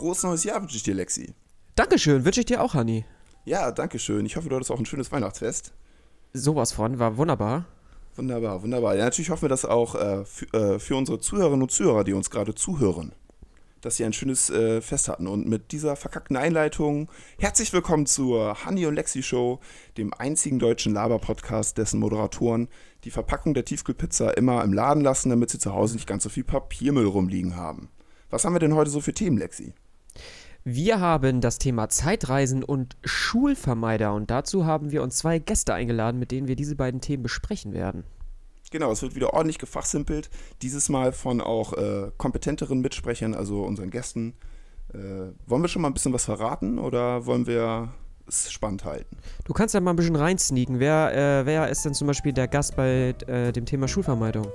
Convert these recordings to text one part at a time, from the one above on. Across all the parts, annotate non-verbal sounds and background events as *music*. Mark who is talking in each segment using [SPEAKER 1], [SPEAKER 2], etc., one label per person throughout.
[SPEAKER 1] Frohes neues Jahr wünsche ich dir, Lexi.
[SPEAKER 2] Dankeschön, wünsche ich dir auch, Hanni.
[SPEAKER 1] Ja, danke schön. Ich hoffe, du hattest auch ein schönes Weihnachtsfest.
[SPEAKER 2] Sowas von, war wunderbar.
[SPEAKER 1] Wunderbar, wunderbar. Ja, natürlich hoffen wir das auch äh, für, äh, für unsere Zuhörerinnen und Zuhörer, die uns gerade zuhören, dass sie ein schönes äh, Fest hatten. Und mit dieser verkackten Einleitung herzlich willkommen zur Honey und Lexi Show, dem einzigen deutschen Laber-Podcast, dessen Moderatoren die Verpackung der Tiefkühlpizza immer im Laden lassen, damit sie zu Hause nicht ganz so viel Papiermüll rumliegen haben. Was haben wir denn heute so für Themen, Lexi?
[SPEAKER 2] Wir haben das Thema Zeitreisen und Schulvermeider und dazu haben wir uns zwei Gäste eingeladen, mit denen wir diese beiden Themen besprechen werden.
[SPEAKER 1] Genau, es wird wieder ordentlich gefachsimpelt. Dieses Mal von auch äh, kompetenteren Mitsprechern, also unseren Gästen. Äh, wollen wir schon mal ein bisschen was verraten oder wollen wir es spannend halten?
[SPEAKER 2] Du kannst ja mal ein bisschen reinsneaken. Wer, äh, wer ist denn zum Beispiel der Gast bei äh, dem Thema Schulvermeidung?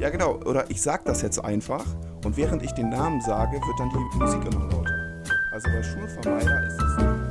[SPEAKER 1] Ja, genau. Oder ich sag das jetzt einfach und während ich den Namen sage, wird dann die Musik immer lauter. Also bei Schulvermeider ist es.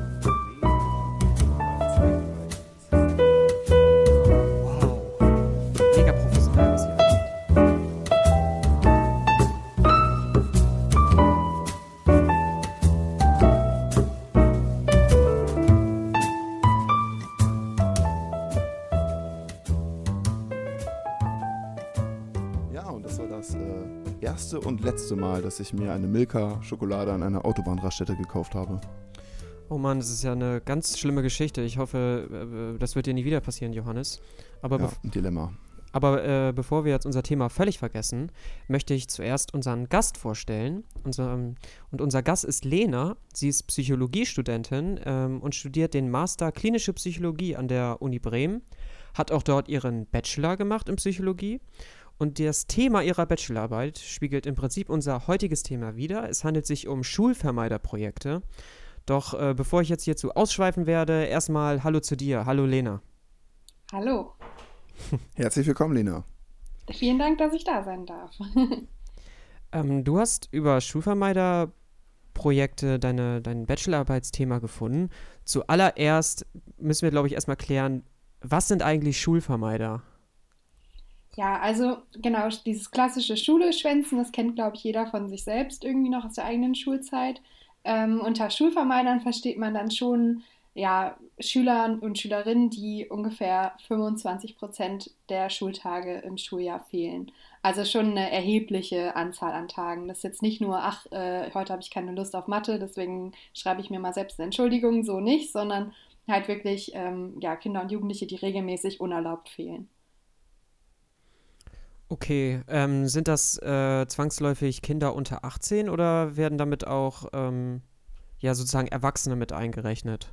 [SPEAKER 1] Und letzte Mal, dass ich mir eine Milka-Schokolade an einer Autobahnraststätte gekauft habe.
[SPEAKER 2] Oh Mann, das ist ja eine ganz schlimme Geschichte. Ich hoffe, äh, das wird dir nie wieder passieren, Johannes. Aber,
[SPEAKER 1] Ja, ein Dilemma.
[SPEAKER 2] aber äh, bevor wir jetzt unser Thema völlig vergessen, möchte ich zuerst unseren Gast vorstellen. Unser, und unser Gast ist Lena. Sie ist Psychologiestudentin ähm, und studiert den Master Klinische Psychologie an der Uni Bremen. Hat auch dort ihren Bachelor gemacht in Psychologie. Und das Thema ihrer Bachelorarbeit spiegelt im Prinzip unser heutiges Thema wider. Es handelt sich um Schulvermeiderprojekte. Doch äh, bevor ich jetzt hierzu ausschweifen werde, erstmal Hallo zu dir. Hallo Lena.
[SPEAKER 3] Hallo. *laughs*
[SPEAKER 1] Herzlich willkommen, Lena.
[SPEAKER 3] Vielen Dank, dass ich da sein darf. *laughs*
[SPEAKER 2] Ähm, du hast über Schulvermeiderprojekte deine, dein Bachelorarbeitsthema gefunden. Zuallererst müssen wir, glaube ich, erstmal klären, was sind eigentlich Schulvermeider?
[SPEAKER 3] Ja, also genau, dieses klassische Schule schwänzen, das kennt, glaube ich, jeder von sich selbst irgendwie noch aus der eigenen Schulzeit. Ähm, unter Schulvermeidern versteht man dann schon ja, Schüler und Schülerinnen, die ungefähr 25 Prozent der Schultage im Schuljahr fehlen. Also schon eine erhebliche Anzahl an Tagen. Das ist jetzt nicht nur, ach, äh, heute habe ich keine Lust auf Mathe, deswegen schreibe ich mir mal selbst eine Entschuldigung, so nicht, sondern halt wirklich ähm, ja, Kinder und Jugendliche, die regelmäßig unerlaubt fehlen.
[SPEAKER 2] Okay, ähm, sind das äh, zwangsläufig Kinder unter 18 oder werden damit auch ähm, ja sozusagen Erwachsene mit eingerechnet?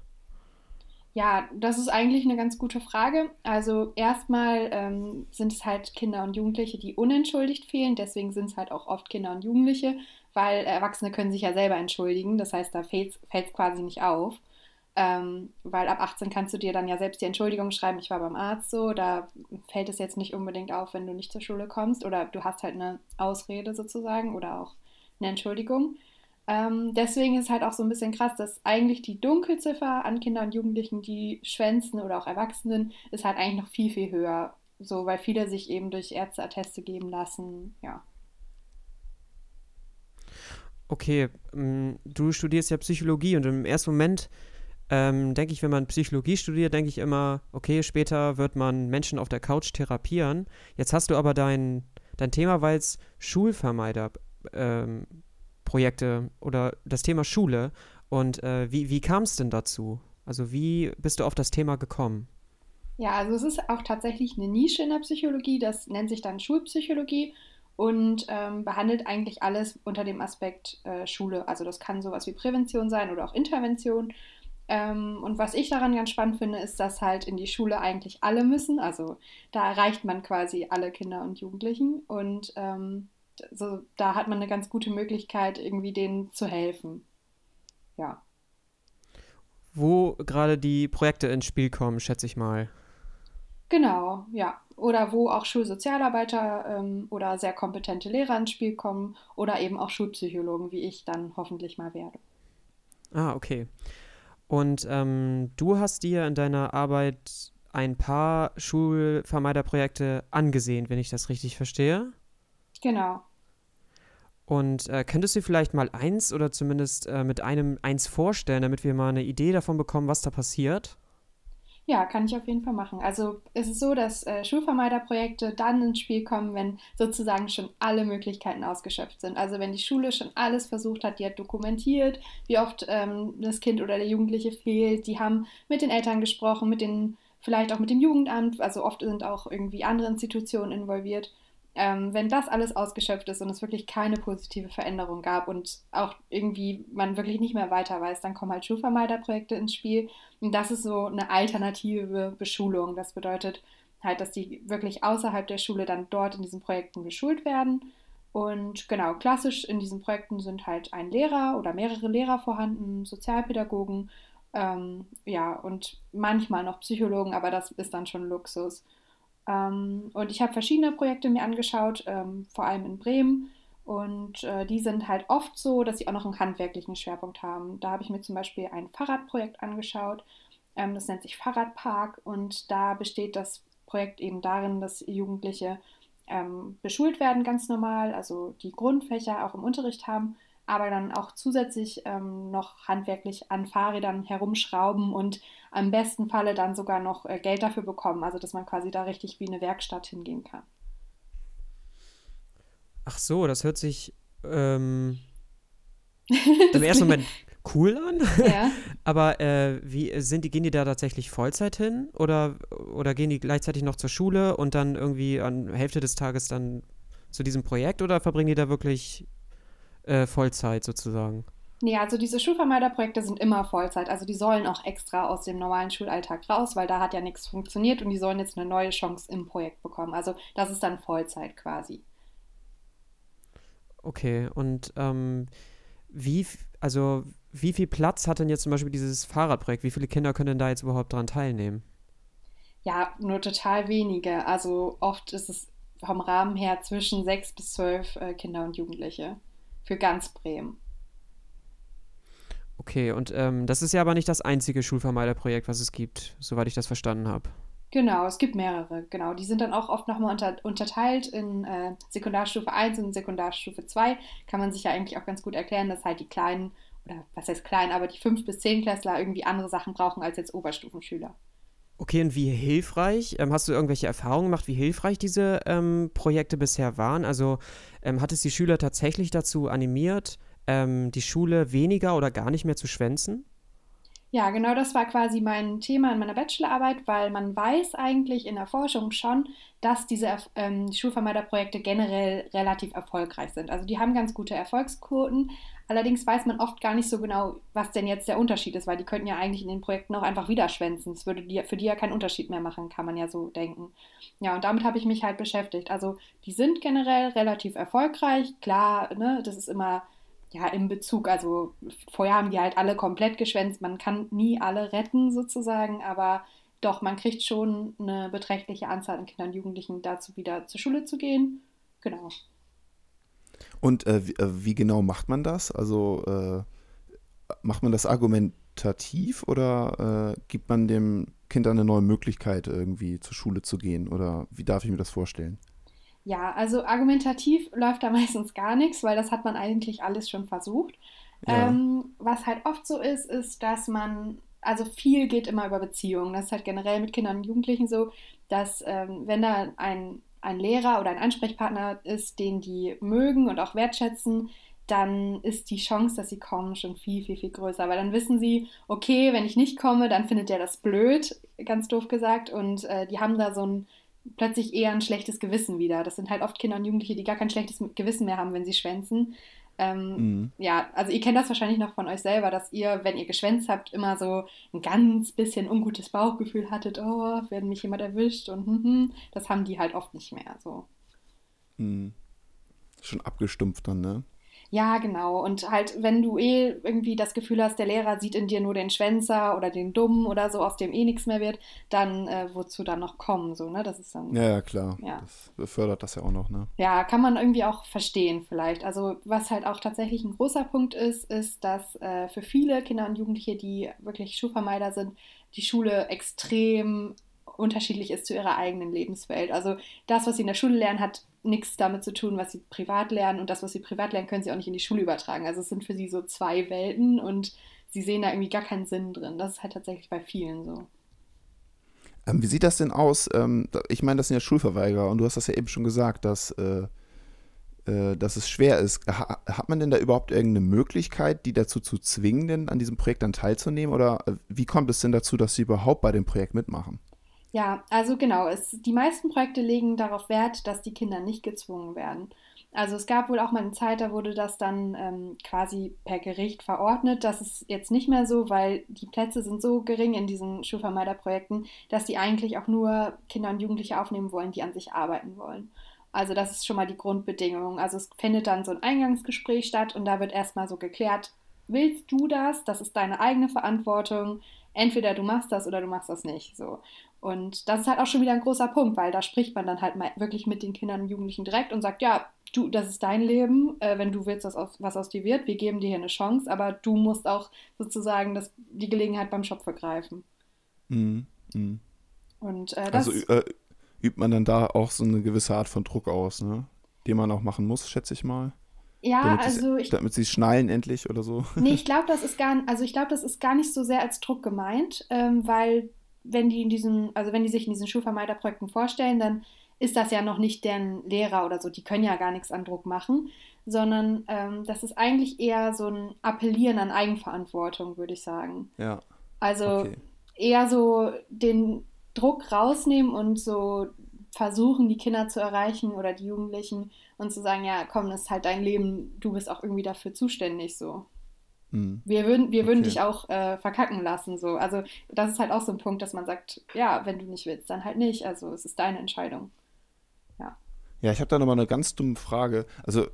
[SPEAKER 3] Ja, das ist eigentlich eine ganz gute Frage. Also erstmal ähm, sind es halt Kinder und Jugendliche, die unentschuldigt fehlen. Deswegen sind es halt auch oft Kinder und Jugendliche, weil Erwachsene können sich ja selber entschuldigen. Das heißt, da fällt es quasi nicht auf. Ähm, weil ab 18 kannst du dir dann ja selbst die Entschuldigung schreiben, ich war beim Arzt so, da fällt es jetzt nicht unbedingt auf, wenn du nicht zur Schule kommst oder du hast halt eine Ausrede sozusagen oder auch eine Entschuldigung. Ähm, deswegen ist halt auch so ein bisschen krass, dass eigentlich die Dunkelziffer an Kindern und Jugendlichen, die schwänzen oder auch Erwachsenen, ist halt eigentlich noch viel, viel höher. So, weil viele sich eben durch Ärzteatteste geben lassen, ja.
[SPEAKER 2] Okay, ähm, du studierst ja Psychologie und im ersten Moment ähm, denke ich, wenn man Psychologie studiert, denke ich immer, okay, später wird man Menschen auf der Couch therapieren. Jetzt hast du aber dein, dein Thema, weil es Schulvermeiderprojekte ähm, oder das Thema Schule. Und äh, wie, wie kam es denn dazu? Also wie bist du auf das Thema gekommen?
[SPEAKER 3] Ja, also es ist auch tatsächlich eine Nische in der Psychologie, das nennt sich dann Schulpsychologie und ähm, behandelt eigentlich alles unter dem Aspekt äh, Schule. Also das kann sowas wie Prävention sein oder auch Intervention. Ähm, und was ich daran ganz spannend finde, ist, dass halt in die Schule eigentlich alle müssen. Also da erreicht man quasi alle Kinder und Jugendlichen. Und ähm, so, da hat man eine ganz gute Möglichkeit, irgendwie denen zu helfen. Ja.
[SPEAKER 2] Wo gerade die Projekte ins Spiel kommen, schätze ich mal.
[SPEAKER 3] Genau, ja. Oder wo auch Schulsozialarbeiter ähm, oder sehr kompetente Lehrer ins Spiel kommen oder eben auch Schulpsychologen, wie ich dann hoffentlich mal werde.
[SPEAKER 2] Ah, okay. Und ähm, du hast dir in deiner Arbeit ein paar Schulvermeiderprojekte angesehen, wenn ich das richtig verstehe.
[SPEAKER 3] Genau.
[SPEAKER 2] Und äh, könntest du vielleicht mal eins oder zumindest äh, mit einem eins vorstellen, damit wir mal eine Idee davon bekommen, was da passiert?
[SPEAKER 3] Ja, kann ich auf jeden Fall machen. Also es ist so, dass äh, Schulvermeiderprojekte dann ins Spiel kommen, wenn sozusagen schon alle Möglichkeiten ausgeschöpft sind. Also wenn die Schule schon alles versucht hat, die hat dokumentiert, wie oft ähm, das Kind oder der Jugendliche fehlt. Die haben mit den Eltern gesprochen, mit den, vielleicht auch mit dem Jugendamt. Also oft sind auch irgendwie andere Institutionen involviert ähm, wenn das alles ausgeschöpft ist und es wirklich keine positive Veränderung gab und auch irgendwie man wirklich nicht mehr weiter weiß, dann kommen halt Schulvermeiderprojekte ins Spiel. Und das ist so eine alternative Beschulung. Das bedeutet halt, dass die wirklich außerhalb der Schule dann dort in diesen Projekten beschult werden. Und genau, klassisch in diesen Projekten sind halt ein Lehrer oder mehrere Lehrer vorhanden, Sozialpädagogen, ähm, ja, und manchmal noch Psychologen, aber das ist dann schon Luxus. Ähm, und ich habe verschiedene Projekte mir angeschaut, ähm, vor allem in Bremen. Und äh, die sind halt oft so, dass sie auch noch einen handwerklichen Schwerpunkt haben. Da habe ich mir zum Beispiel ein Fahrradprojekt angeschaut. Ähm, das nennt sich Fahrradpark. Und da besteht das Projekt eben darin, dass Jugendliche beschult werden, ganz normal, also die Grundfächer auch im Unterricht haben aber dann auch zusätzlich ähm, noch handwerklich an Fahrrädern herumschrauben und am besten Falle dann sogar noch äh, Geld dafür bekommen, also dass man quasi da richtig wie eine Werkstatt hingehen kann.
[SPEAKER 2] Ach so, das hört sich ähm, *laughs* im ersten Moment cool an. Ja. *laughs* Aber äh, wie sind die, gehen die da tatsächlich Vollzeit hin oder, oder gehen die gleichzeitig noch zur Schule und dann irgendwie an Hälfte des Tages dann zu diesem Projekt oder verbringen die da wirklich äh, Vollzeit sozusagen?
[SPEAKER 3] Nee, also diese Schulvermeiderprojekte sind immer Vollzeit. Also die sollen auch extra aus dem normalen Schulalltag raus, weil da hat ja nichts funktioniert und die sollen jetzt eine neue Chance im Projekt bekommen. Also das ist dann Vollzeit quasi.
[SPEAKER 2] Okay, und ähm, wie, also wie viel Platz hat denn jetzt zum Beispiel dieses Fahrradprojekt? Wie viele Kinder können da jetzt überhaupt dran teilnehmen?
[SPEAKER 3] Ja, nur total wenige. Also oft ist es vom Rahmen her zwischen sechs bis zwölf äh, Kinder und Jugendliche für ganz Bremen.
[SPEAKER 2] Okay, und ähm, das ist ja aber nicht das einzige Schulvermeiderprojekt, was es gibt, soweit ich das verstanden habe.
[SPEAKER 3] Genau, es gibt mehrere, genau. Die sind dann auch oft nochmal unter, unterteilt in äh, Sekundarstufe 1 und Sekundarstufe 2. Kann man sich ja eigentlich auch ganz gut erklären, dass halt die kleinen, oder was heißt klein, aber die 5- bis 10 Klässler irgendwie andere Sachen brauchen als jetzt Oberstufenschüler.
[SPEAKER 2] Okay, und wie hilfreich, ähm, hast du irgendwelche Erfahrungen gemacht, wie hilfreich diese ähm, Projekte bisher waren? Also ähm, hat es die Schüler tatsächlich dazu animiert, ähm, die Schule weniger oder gar nicht mehr zu schwänzen?
[SPEAKER 3] Ja, genau das war quasi mein Thema in meiner Bachelorarbeit, weil man weiß eigentlich in der Forschung schon, dass diese ähm, Schulvermeiderprojekte generell relativ erfolgreich sind. Also die haben ganz gute Erfolgsquoten, Allerdings weiß man oft gar nicht so genau, was denn jetzt der Unterschied ist, weil die könnten ja eigentlich in den Projekten auch einfach wieder schwänzen. Es würde die, für die ja keinen Unterschied mehr machen, kann man ja so denken. Ja, und damit habe ich mich halt beschäftigt. Also die sind generell relativ erfolgreich. Klar, ne, das ist immer ja im Bezug. Also vorher haben die halt alle komplett geschwänzt. Man kann nie alle retten sozusagen, aber doch, man kriegt schon eine beträchtliche Anzahl an Kindern und Jugendlichen dazu, wieder zur Schule zu gehen. Genau.
[SPEAKER 1] Und äh, wie, äh, wie, genau macht man das? Also äh, macht man das argumentativ oder äh, gibt man dem Kind eine neue Möglichkeit, irgendwie zur Schule zu gehen? Oder wie darf ich mir das vorstellen?
[SPEAKER 3] Ja, also argumentativ läuft da *laughs* meistens gar nichts, weil das hat man eigentlich alles schon versucht. Ja. Ähm, was halt oft so ist, ist, dass man, also viel geht immer über Beziehungen. Das ist halt generell mit Kindern und Jugendlichen so, dass ähm, wenn da ein ein Lehrer oder ein Ansprechpartner ist, den die mögen und auch wertschätzen, dann ist die Chance, dass sie kommen, schon viel, viel, viel größer. Weil dann wissen sie, okay, wenn ich nicht komme, dann findet der das blöd, ganz doof gesagt. Und äh, die haben da so ein plötzlich eher ein schlechtes Gewissen wieder. Das sind halt oft Kinder und Jugendliche, die gar kein schlechtes Gewissen mehr haben, wenn sie schwänzen. Ähm, mhm. Ja, also ihr kennt das wahrscheinlich noch von euch selber, dass ihr, wenn ihr geschwänzt habt, immer so ein ganz bisschen ungutes Bauchgefühl hattet, oh, werden mich jemand erwischt und hm, hm, das haben die halt oft nicht mehr. So.
[SPEAKER 1] Mhm. Schon abgestumpft dann, ne?
[SPEAKER 3] Ja, genau. Und halt, wenn du eh irgendwie das Gefühl hast, der Lehrer sieht in dir nur den Schwänzer oder den Dummen oder so, aus dem eh nichts mehr wird, dann äh, wozu dann noch kommen, so, ne? Das ist dann.
[SPEAKER 1] Ja, ja, klar. Ja. Das befördert das ja auch noch, ne?
[SPEAKER 3] Ja, kann man irgendwie auch verstehen, vielleicht. Also, was halt auch tatsächlich ein großer Punkt ist, ist, dass äh, für viele Kinder und Jugendliche, die wirklich Schulvermeider sind, die Schule extrem unterschiedlich ist zu ihrer eigenen Lebenswelt. Also das, was sie in der Schule lernen, hat nichts damit zu tun, was sie privat lernen. Und das, was sie privat lernen, können sie auch nicht in die Schule übertragen. Also es sind für sie so zwei Welten und sie sehen da irgendwie gar keinen Sinn drin. Das ist halt tatsächlich bei vielen so.
[SPEAKER 1] Ähm, wie sieht das denn aus? Ähm, ich meine, das sind ja Schulverweigerer und du hast das ja eben schon gesagt, dass, äh, äh, dass es schwer ist. Ha hat man denn da überhaupt irgendeine Möglichkeit, die dazu zu zwingen, denn an diesem Projekt dann teilzunehmen? Oder äh, wie kommt es denn dazu, dass sie überhaupt bei dem Projekt mitmachen?
[SPEAKER 3] Ja, also genau, es, die meisten Projekte legen darauf Wert, dass die Kinder nicht gezwungen werden. Also es gab wohl auch mal eine Zeit, da wurde das dann ähm, quasi per Gericht verordnet. Das ist jetzt nicht mehr so, weil die Plätze sind so gering in diesen Schulvermeiderprojekten, dass die eigentlich auch nur Kinder und Jugendliche aufnehmen wollen, die an sich arbeiten wollen. Also das ist schon mal die Grundbedingung. Also es findet dann so ein Eingangsgespräch statt und da wird erstmal so geklärt, willst du das? Das ist deine eigene Verantwortung. Entweder du machst das oder du machst das nicht. So. Und das ist halt auch schon wieder ein großer Punkt, weil da spricht man dann halt mal wirklich mit den Kindern und Jugendlichen direkt und sagt, ja, du, das ist dein Leben, äh, wenn du willst, dass aus, was aus dir wird, wir geben dir hier eine Chance, aber du musst auch sozusagen das, die Gelegenheit beim Schopf ergreifen.
[SPEAKER 1] Mhm. Mhm.
[SPEAKER 3] Und äh, das,
[SPEAKER 1] also äh, übt man dann da auch so eine gewisse Art von Druck aus, ne? Den man auch machen muss, schätze ich mal.
[SPEAKER 3] Ja,
[SPEAKER 1] damit
[SPEAKER 3] also
[SPEAKER 1] ich, damit sie schnallen endlich oder so.
[SPEAKER 3] Nee, ich *laughs* glaube, das ist gar, also ich glaube, das ist gar nicht so sehr als Druck gemeint, ähm, weil wenn die in diesen, also wenn die sich in diesen Schulvermeiderprojekten vorstellen, dann ist das ja noch nicht deren Lehrer oder so, die können ja gar nichts an Druck machen, sondern ähm, das ist eigentlich eher so ein Appellieren an Eigenverantwortung, würde ich sagen.
[SPEAKER 1] Ja.
[SPEAKER 3] Also
[SPEAKER 1] Okay.
[SPEAKER 3] eher so den Druck rausnehmen und so versuchen, die Kinder zu erreichen oder die Jugendlichen und zu sagen, ja, komm, das ist halt dein Leben, du bist auch irgendwie dafür zuständig so.
[SPEAKER 1] Mhm.
[SPEAKER 3] Wir würden, wir würden
[SPEAKER 1] Okay.
[SPEAKER 3] dich auch äh, verkacken lassen. So. Also das ist halt auch so ein Punkt, dass man sagt, ja, wenn du nicht willst, dann halt nicht. Also es ist deine Entscheidung.
[SPEAKER 1] Ja, ich habe da nochmal eine ganz dumme Frage. Also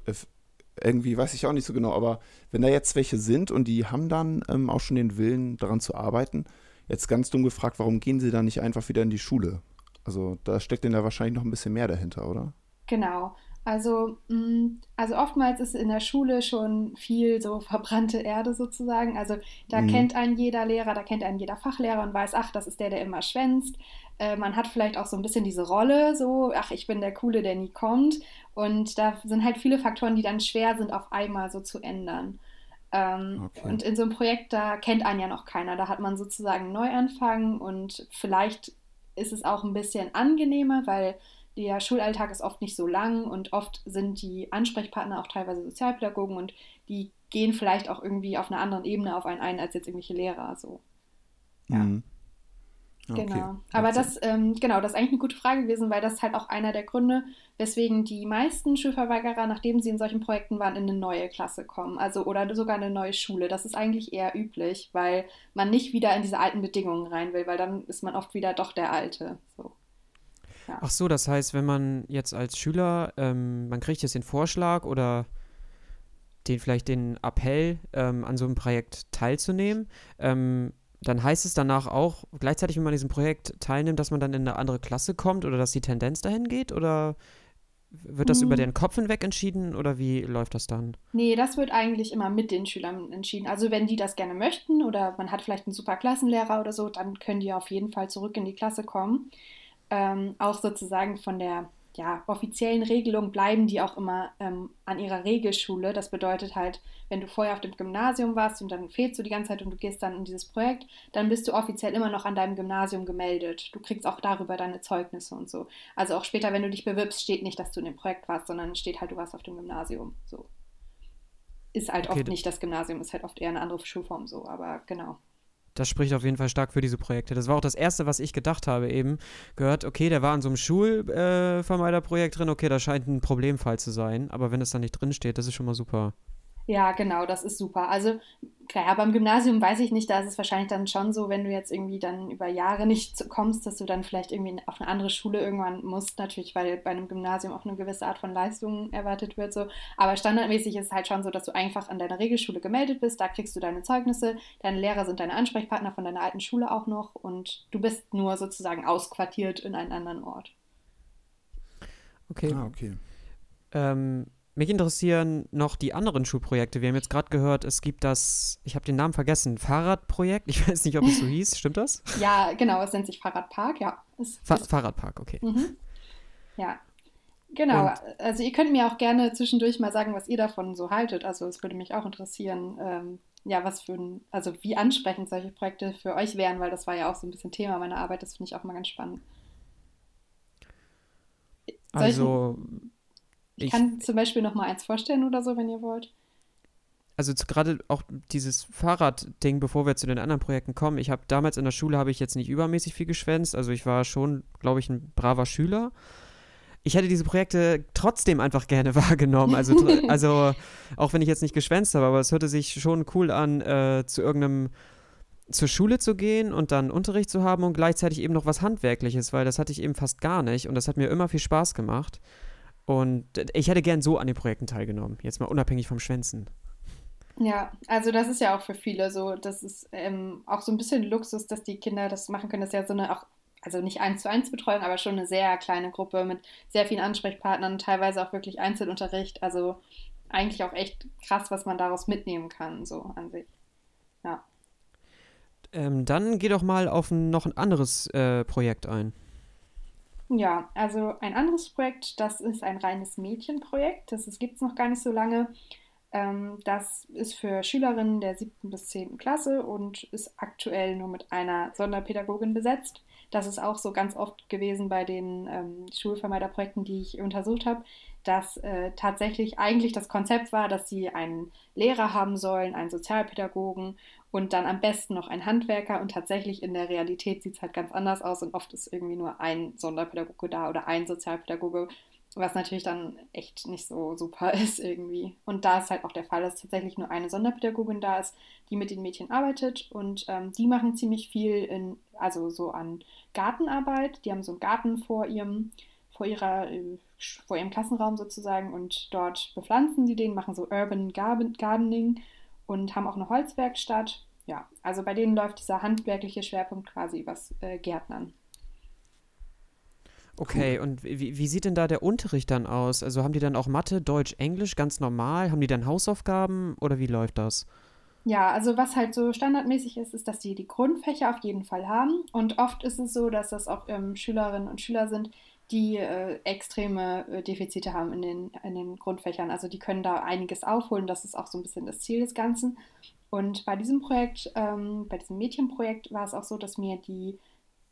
[SPEAKER 1] irgendwie weiß ich auch nicht so genau, aber wenn da jetzt welche sind und die haben dann ähm, auch schon den Willen, daran zu arbeiten, jetzt ganz dumm gefragt, warum gehen sie dann nicht einfach wieder in die Schule? Also da steckt denn da wahrscheinlich noch ein bisschen mehr dahinter, oder?
[SPEAKER 3] Genau. Also, mh, also oftmals ist in der Schule schon viel so verbrannte Erde sozusagen. Also da
[SPEAKER 1] Mhm.
[SPEAKER 3] kennt einen jeder Lehrer, da kennt einen jeder Fachlehrer und weiß, ach, das ist der, der immer schwänzt. Äh, man hat vielleicht auch so ein bisschen diese Rolle, so, ach, ich bin der Coole, der nie kommt. Und da sind halt viele Faktoren, die dann schwer sind, auf einmal so zu ändern. Ähm,
[SPEAKER 1] Okay.
[SPEAKER 3] Und in so einem Projekt, da kennt einen ja noch keiner. Da hat man sozusagen einen Neuanfang und vielleicht ist es auch ein bisschen angenehmer, weil der Schulalltag ist oft nicht so lang und oft sind die Ansprechpartner auch teilweise Sozialpädagogen und die gehen vielleicht auch irgendwie auf einer anderen Ebene auf einen ein als jetzt irgendwelche Lehrer. So. Ja.
[SPEAKER 1] Mhm. Okay.
[SPEAKER 3] Genau. Aber das, ähm, genau, das ist eigentlich eine gute Frage gewesen, weil das ist halt auch einer der Gründe, weswegen die meisten Schulverweigerer, nachdem sie in solchen Projekten waren, in eine neue Klasse kommen. Also oder sogar eine neue Schule. Das ist eigentlich eher üblich, weil man nicht wieder in diese alten Bedingungen rein will, weil dann ist man oft wieder doch der Alte. So.
[SPEAKER 2] Ach so, das heißt, wenn man jetzt als Schüler, ähm, man kriegt jetzt den Vorschlag oder den vielleicht den Appell, ähm, an so einem Projekt teilzunehmen, ähm, dann heißt es danach auch, gleichzeitig, wenn man an diesem Projekt teilnimmt, dass man dann in eine andere Klasse kommt oder dass die Tendenz dahin geht? Oder wird das
[SPEAKER 3] Hm.
[SPEAKER 2] über den Kopf hinweg entschieden oder wie läuft das dann?
[SPEAKER 3] Nee, das wird eigentlich immer mit den Schülern entschieden. Also wenn die das gerne möchten oder man hat vielleicht einen super Klassenlehrer oder so, dann können die auf jeden Fall zurück in die Klasse kommen. Ähm, auch sozusagen von der ja, offiziellen Regelung bleiben die auch immer ähm, an ihrer Regelschule. Das bedeutet halt, wenn du vorher auf dem Gymnasium warst und dann fehlst du die ganze Zeit und du gehst dann in dieses Projekt, dann bist du offiziell immer noch an deinem Gymnasium gemeldet. Du kriegst auch darüber deine Zeugnisse und so. Also auch später, wenn du dich bewirbst, steht nicht, dass du in dem Projekt warst, sondern steht halt, du warst auf dem Gymnasium. So. Ist halt
[SPEAKER 2] Okay,
[SPEAKER 3] oft nicht das Gymnasium, ist halt oft eher eine andere Schulform so, aber genau.
[SPEAKER 2] Das spricht auf jeden Fall stark für diese Projekte. Das war auch das Erste, was ich gedacht habe eben. Gehört, okay, der war in so einem Schulvermeiderprojekt äh, drin, okay, da scheint ein Problemfall zu sein. Aber wenn es da nicht drin steht, das ist schon mal super.
[SPEAKER 3] Ja, genau, das ist super. Also, klar, ja, beim Gymnasium weiß ich nicht, da ist es wahrscheinlich dann schon so, wenn du jetzt irgendwie dann über Jahre nicht kommst, dass du dann vielleicht irgendwie auf eine andere Schule irgendwann musst, natürlich, weil bei einem Gymnasium auch eine gewisse Art von Leistung erwartet wird, so. Aber standardmäßig ist es halt schon so, dass du einfach an deiner Regelschule gemeldet bist, da kriegst du deine Zeugnisse, deine Lehrer sind deine Ansprechpartner von deiner alten Schule auch noch und du bist nur sozusagen ausquartiert in einen anderen Ort.
[SPEAKER 2] Okay.
[SPEAKER 1] Ah, okay.
[SPEAKER 2] Ähm, mich interessieren noch die anderen Schulprojekte. Wir haben jetzt gerade gehört, es gibt das, ich habe den Namen vergessen, Fahrradprojekt. Ich weiß nicht, ob es so hieß. Stimmt das? *laughs*
[SPEAKER 3] Ja, genau, es nennt sich Fahrradpark, ja. Es,
[SPEAKER 2] Fa
[SPEAKER 3] es
[SPEAKER 2] Fahrradpark, okay.
[SPEAKER 3] Mhm. Ja. Genau, und, also ihr könnt mir auch gerne zwischendurch mal sagen, was ihr davon so haltet. Also es würde mich auch interessieren, ähm, ja, was für ein, also wie ansprechend solche Projekte für euch wären, weil das war ja auch so ein bisschen Thema meiner Arbeit, das finde ich auch mal ganz spannend. Soll also ich, ich kann zum Beispiel noch mal eins vorstellen oder so, wenn ihr wollt
[SPEAKER 2] also gerade auch dieses Fahrradding, bevor wir zu den anderen Projekten kommen, ich habe damals in der Schule habe ich jetzt nicht übermäßig viel geschwänzt, also ich war schon, glaube ich, ein braver Schüler. Ich hätte diese Projekte trotzdem einfach gerne *laughs* wahrgenommen. Also, *laughs* also auch wenn ich jetzt nicht geschwänzt habe, aber es hörte sich schon cool an, äh, zu irgendeinem zur Schule zu gehen und dann Unterricht zu haben und gleichzeitig eben noch was Handwerkliches, weil das hatte ich eben fast gar nicht und das hat mir immer viel Spaß gemacht. Und ich hätte gern so an den Projekten teilgenommen, jetzt mal unabhängig vom Schwänzen.
[SPEAKER 3] Ja, also das ist ja auch für viele so, das ist ähm, auch so ein bisschen Luxus, dass die Kinder das machen können. Das ist ja so eine auch, also nicht eins zu eins Betreuung, aber schon eine sehr kleine Gruppe mit sehr vielen Ansprechpartnern, teilweise auch wirklich Einzelunterricht. Also eigentlich auch echt krass, was man daraus mitnehmen kann, so an sich. Ja.
[SPEAKER 2] Ähm, dann geh doch mal auf ein, noch ein anderes äh, Projekt ein.
[SPEAKER 3] Ja, also ein anderes Projekt, das ist ein reines Mädchenprojekt. Das gibt es noch gar nicht so lange. Ähm, das ist für Schülerinnen der siebten bis zehnten Klasse und ist aktuell nur mit einer Sonderpädagogin besetzt. Das ist auch so ganz oft gewesen bei den ähm, Schulvermeiderprojekten, die ich untersucht habe, dass äh, tatsächlich eigentlich das Konzept war, dass sie einen Lehrer haben sollen, einen Sozialpädagogen und dann am besten noch einen Handwerker. Und tatsächlich in der Realität sieht es halt ganz anders aus und oft ist irgendwie nur ein Sonderpädagoge da oder ein Sozialpädagoge was natürlich dann echt nicht so super *laughs* ist irgendwie. Und da ist halt auch der Fall, dass tatsächlich nur eine Sonderpädagogin da ist, die mit den Mädchen arbeitet und ähm, die machen ziemlich viel in, also so an Gartenarbeit. Die haben so einen Garten vor ihrem, vor ihrer, äh, vor ihrem Klassenraum sozusagen und dort bepflanzen sie den, machen so Urban Gardening und haben auch eine Holzwerkstatt. Ja, also bei denen läuft dieser handwerkliche Schwerpunkt quasi übers äh, Gärtnern.
[SPEAKER 2] Okay, und wie, wie sieht denn da der Unterricht dann aus? Also haben die dann auch Mathe, Deutsch, Englisch ganz normal? Haben die dann Hausaufgaben oder wie läuft das?
[SPEAKER 3] Ja, also was halt so standardmäßig ist, ist, dass die die Grundfächer auf jeden Fall haben. Und oft ist es so, dass das auch ähm, Schülerinnen und Schüler sind, die äh, extreme äh, Defizite haben in den, in den Grundfächern. Also die können da einiges aufholen. Das ist auch so ein bisschen das Ziel des Ganzen. Und bei diesem Projekt, ähm, bei diesem Mädchenprojekt war es auch so, dass mir die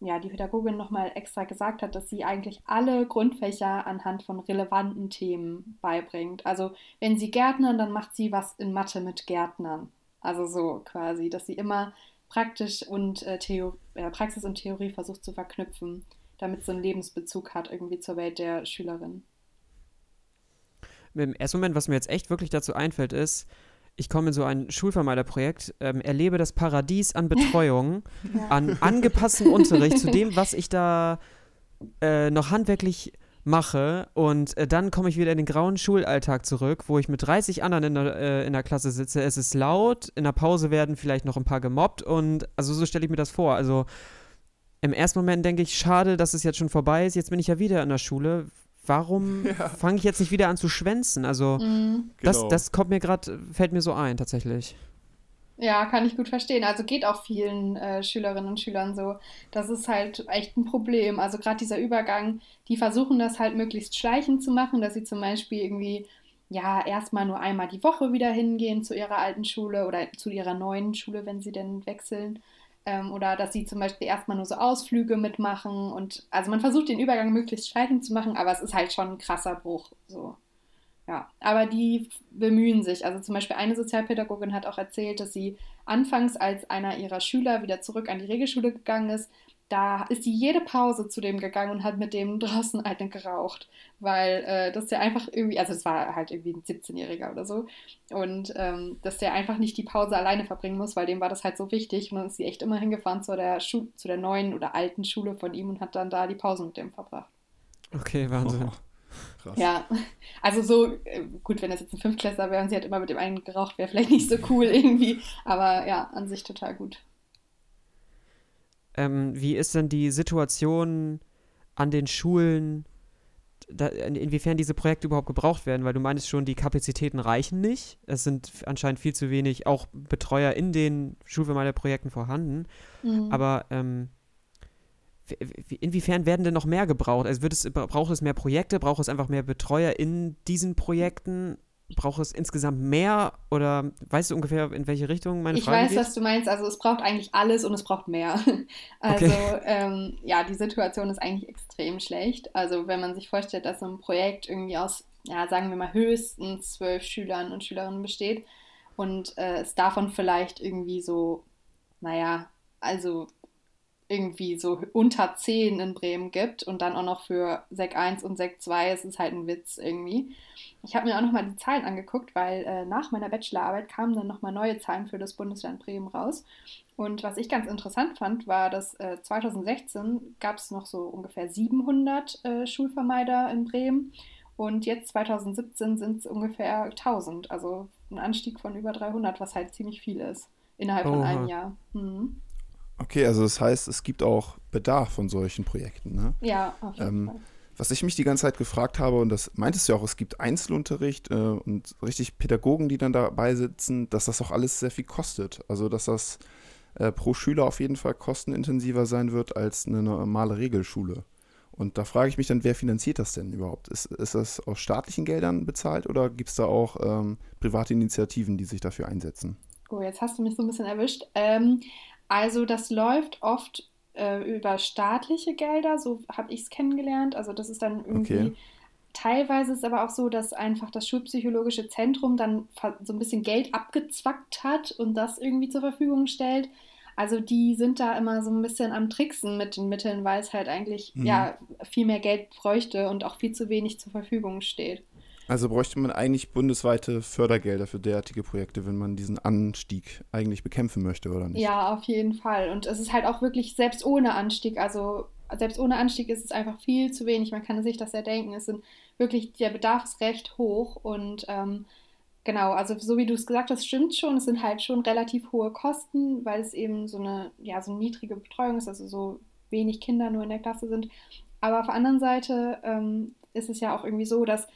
[SPEAKER 3] ja, die Pädagogin nochmal extra gesagt hat, dass sie eigentlich alle Grundfächer anhand von relevanten Themen beibringt. Also wenn sie Gärtnern, dann macht sie was in Mathe mit Gärtnern. Also so quasi, dass sie immer praktisch und äh, äh, Praxis und Theorie versucht zu verknüpfen, damit so einen Lebensbezug hat irgendwie zur Welt der Schülerin.
[SPEAKER 2] Im ersten Moment, was mir jetzt echt wirklich dazu einfällt, ist, ich komme in so ein Schulvermeiderprojekt, ähm, erlebe das Paradies an Betreuung, *laughs* ja. an angepasstem Unterricht zu dem, was ich da äh, noch handwerklich mache und äh, dann komme ich wieder in den grauen Schulalltag zurück, wo ich mit 30 anderen in der, äh, in der Klasse sitze. Es ist laut, in der Pause werden vielleicht noch ein paar gemobbt und also so stelle ich mir das vor. Also im ersten Moment denke ich, schade, dass es jetzt schon vorbei ist. Jetzt bin ich ja wieder in der Schule warum *laughs* ja. fange ich jetzt nicht wieder an zu schwänzen? Also, mhm. das, genau. das kommt mir gerade, fällt mir so ein, tatsächlich.
[SPEAKER 3] Ja, kann ich gut verstehen. Also geht auch vielen äh, Schülerinnen und Schülern so. Das ist halt echt ein Problem. Also gerade dieser Übergang, die versuchen das halt möglichst schleichend zu machen, dass sie zum Beispiel irgendwie ja erstmal nur einmal die Woche wieder hingehen zu ihrer alten Schule oder zu ihrer neuen Schule, wenn sie denn wechseln. Ähm, oder dass sie zum Beispiel erstmal nur so Ausflüge mitmachen. Und also man versucht den Übergang möglichst schleichend zu machen, aber es ist halt schon ein krasser Bruch. So. Ja, aber die bemühen sich. Also zum Beispiel eine Sozialpädagogin hat auch erzählt, dass sie anfangs, als einer ihrer Schüler wieder zurück an die Regelschule gegangen ist, da ist sie jede Pause zu dem gegangen und hat mit dem *laughs* draußen eine geraucht, weil äh, das ja einfach irgendwie, also es war halt irgendwie ein 17-Jähriger oder so, und ähm, dass der einfach nicht die Pause alleine verbringen muss, weil dem war das halt so wichtig und dann ist sie echt immer hingefahren zu der, Schu zu der neuen oder alten Schule von ihm und hat dann da die Pause mit dem verbracht.
[SPEAKER 2] Okay, Wahnsinn. Oh.
[SPEAKER 3] Krass. Ja, also so, äh, gut, wenn das jetzt ein Fünftklässler wäre und sie hat immer mit dem einen geraucht, wäre vielleicht nicht so cool irgendwie, aber ja, an sich total gut.
[SPEAKER 2] Ähm, wie ist denn die Situation an den Schulen, da, inwiefern diese Projekte überhaupt gebraucht werden? Weil du meinst schon, die Kapazitäten reichen nicht. Es sind anscheinend viel zu wenig auch Betreuer in den Schulvermeiderprojekten vorhanden. Mhm. Aber ähm, inwiefern werden denn noch mehr gebraucht? Also wird es, braucht es mehr Projekte? Braucht es einfach mehr Betreuer in diesen Projekten? Braucht es insgesamt mehr oder weißt du ungefähr, in welche Richtung meine
[SPEAKER 3] ich
[SPEAKER 2] Frage
[SPEAKER 3] weiß,
[SPEAKER 2] geht?
[SPEAKER 3] was du meinst. Also es braucht eigentlich alles und es braucht mehr. *laughs* Also
[SPEAKER 2] Okay.
[SPEAKER 3] ähm, ja, die Situation ist eigentlich extrem schlecht. Also wenn man sich vorstellt, dass so ein Projekt irgendwie aus, ja, sagen wir mal, höchstens zwölf Schülern und Schülerinnen besteht und äh, es davon vielleicht irgendwie so, naja, also irgendwie so unter 10 in Bremen gibt und dann auch noch für Sek 1 und Sek 2, es ist halt ein Witz irgendwie. Ich habe mir auch nochmal die Zahlen angeguckt, weil äh, nach meiner Bachelorarbeit kamen dann nochmal neue Zahlen für das Bundesland Bremen raus. Und was ich ganz interessant fand, war, dass äh, 2016 gab es noch so ungefähr 700 äh, Schulvermeider in Bremen und jetzt 2017 sind es ungefähr 1000, also ein Anstieg von über 300, was halt ziemlich viel ist innerhalb von einem
[SPEAKER 2] Oha.
[SPEAKER 3] Jahr. Mhm.
[SPEAKER 1] Okay, also das heißt, es gibt auch Bedarf von solchen Projekten, ne?
[SPEAKER 3] Ja, auf jeden
[SPEAKER 1] Ähm,
[SPEAKER 3] Fall.
[SPEAKER 1] Was ich mich die ganze Zeit gefragt habe, und das meintest du ja auch, es gibt Einzelunterricht äh, und richtig Pädagogen, die dann dabei sitzen, dass das auch alles sehr viel kostet. Also, dass das äh, pro Schüler auf jeden Fall kostenintensiver sein wird als eine normale Regelschule. Und da frage ich mich dann, wer finanziert das denn überhaupt? Ist, ist das aus staatlichen Geldern bezahlt oder gibt es da auch ähm, private Initiativen, die sich dafür einsetzen?
[SPEAKER 3] Oh, jetzt hast du mich so ein bisschen erwischt. Ähm, also das läuft oft äh, über staatliche Gelder, so habe ich es kennengelernt. Also das ist dann irgendwie,
[SPEAKER 1] Okay.
[SPEAKER 3] teilweise ist es aber auch so, dass einfach das Schulpsychologische Zentrum dann so ein bisschen Geld abgezwackt hat und das irgendwie zur Verfügung stellt. Also die sind da immer so ein bisschen am Tricksen mit den Mitteln, weil es halt eigentlich
[SPEAKER 1] Mhm.
[SPEAKER 3] ja viel mehr Geld bräuchte und auch viel zu wenig zur Verfügung steht.
[SPEAKER 1] Also bräuchte man eigentlich bundesweite Fördergelder für derartige Projekte, wenn man diesen Anstieg eigentlich bekämpfen möchte, oder nicht?
[SPEAKER 3] Ja, auf jeden Fall. Und es ist halt auch wirklich, selbst ohne Anstieg, also selbst ohne Anstieg ist es einfach viel zu wenig. Man kann sich das ja denken. Es sind wirklich, der Bedarf ist recht hoch. Und ähm, genau, also so wie du es gesagt hast, stimmt schon. Es sind halt schon relativ hohe Kosten, weil es eben so eine, ja, so eine niedrige Betreuung ist, also so wenig Kinder nur in der Klasse sind. Aber auf der anderen Seite ähm, ist es ja auch irgendwie so, dass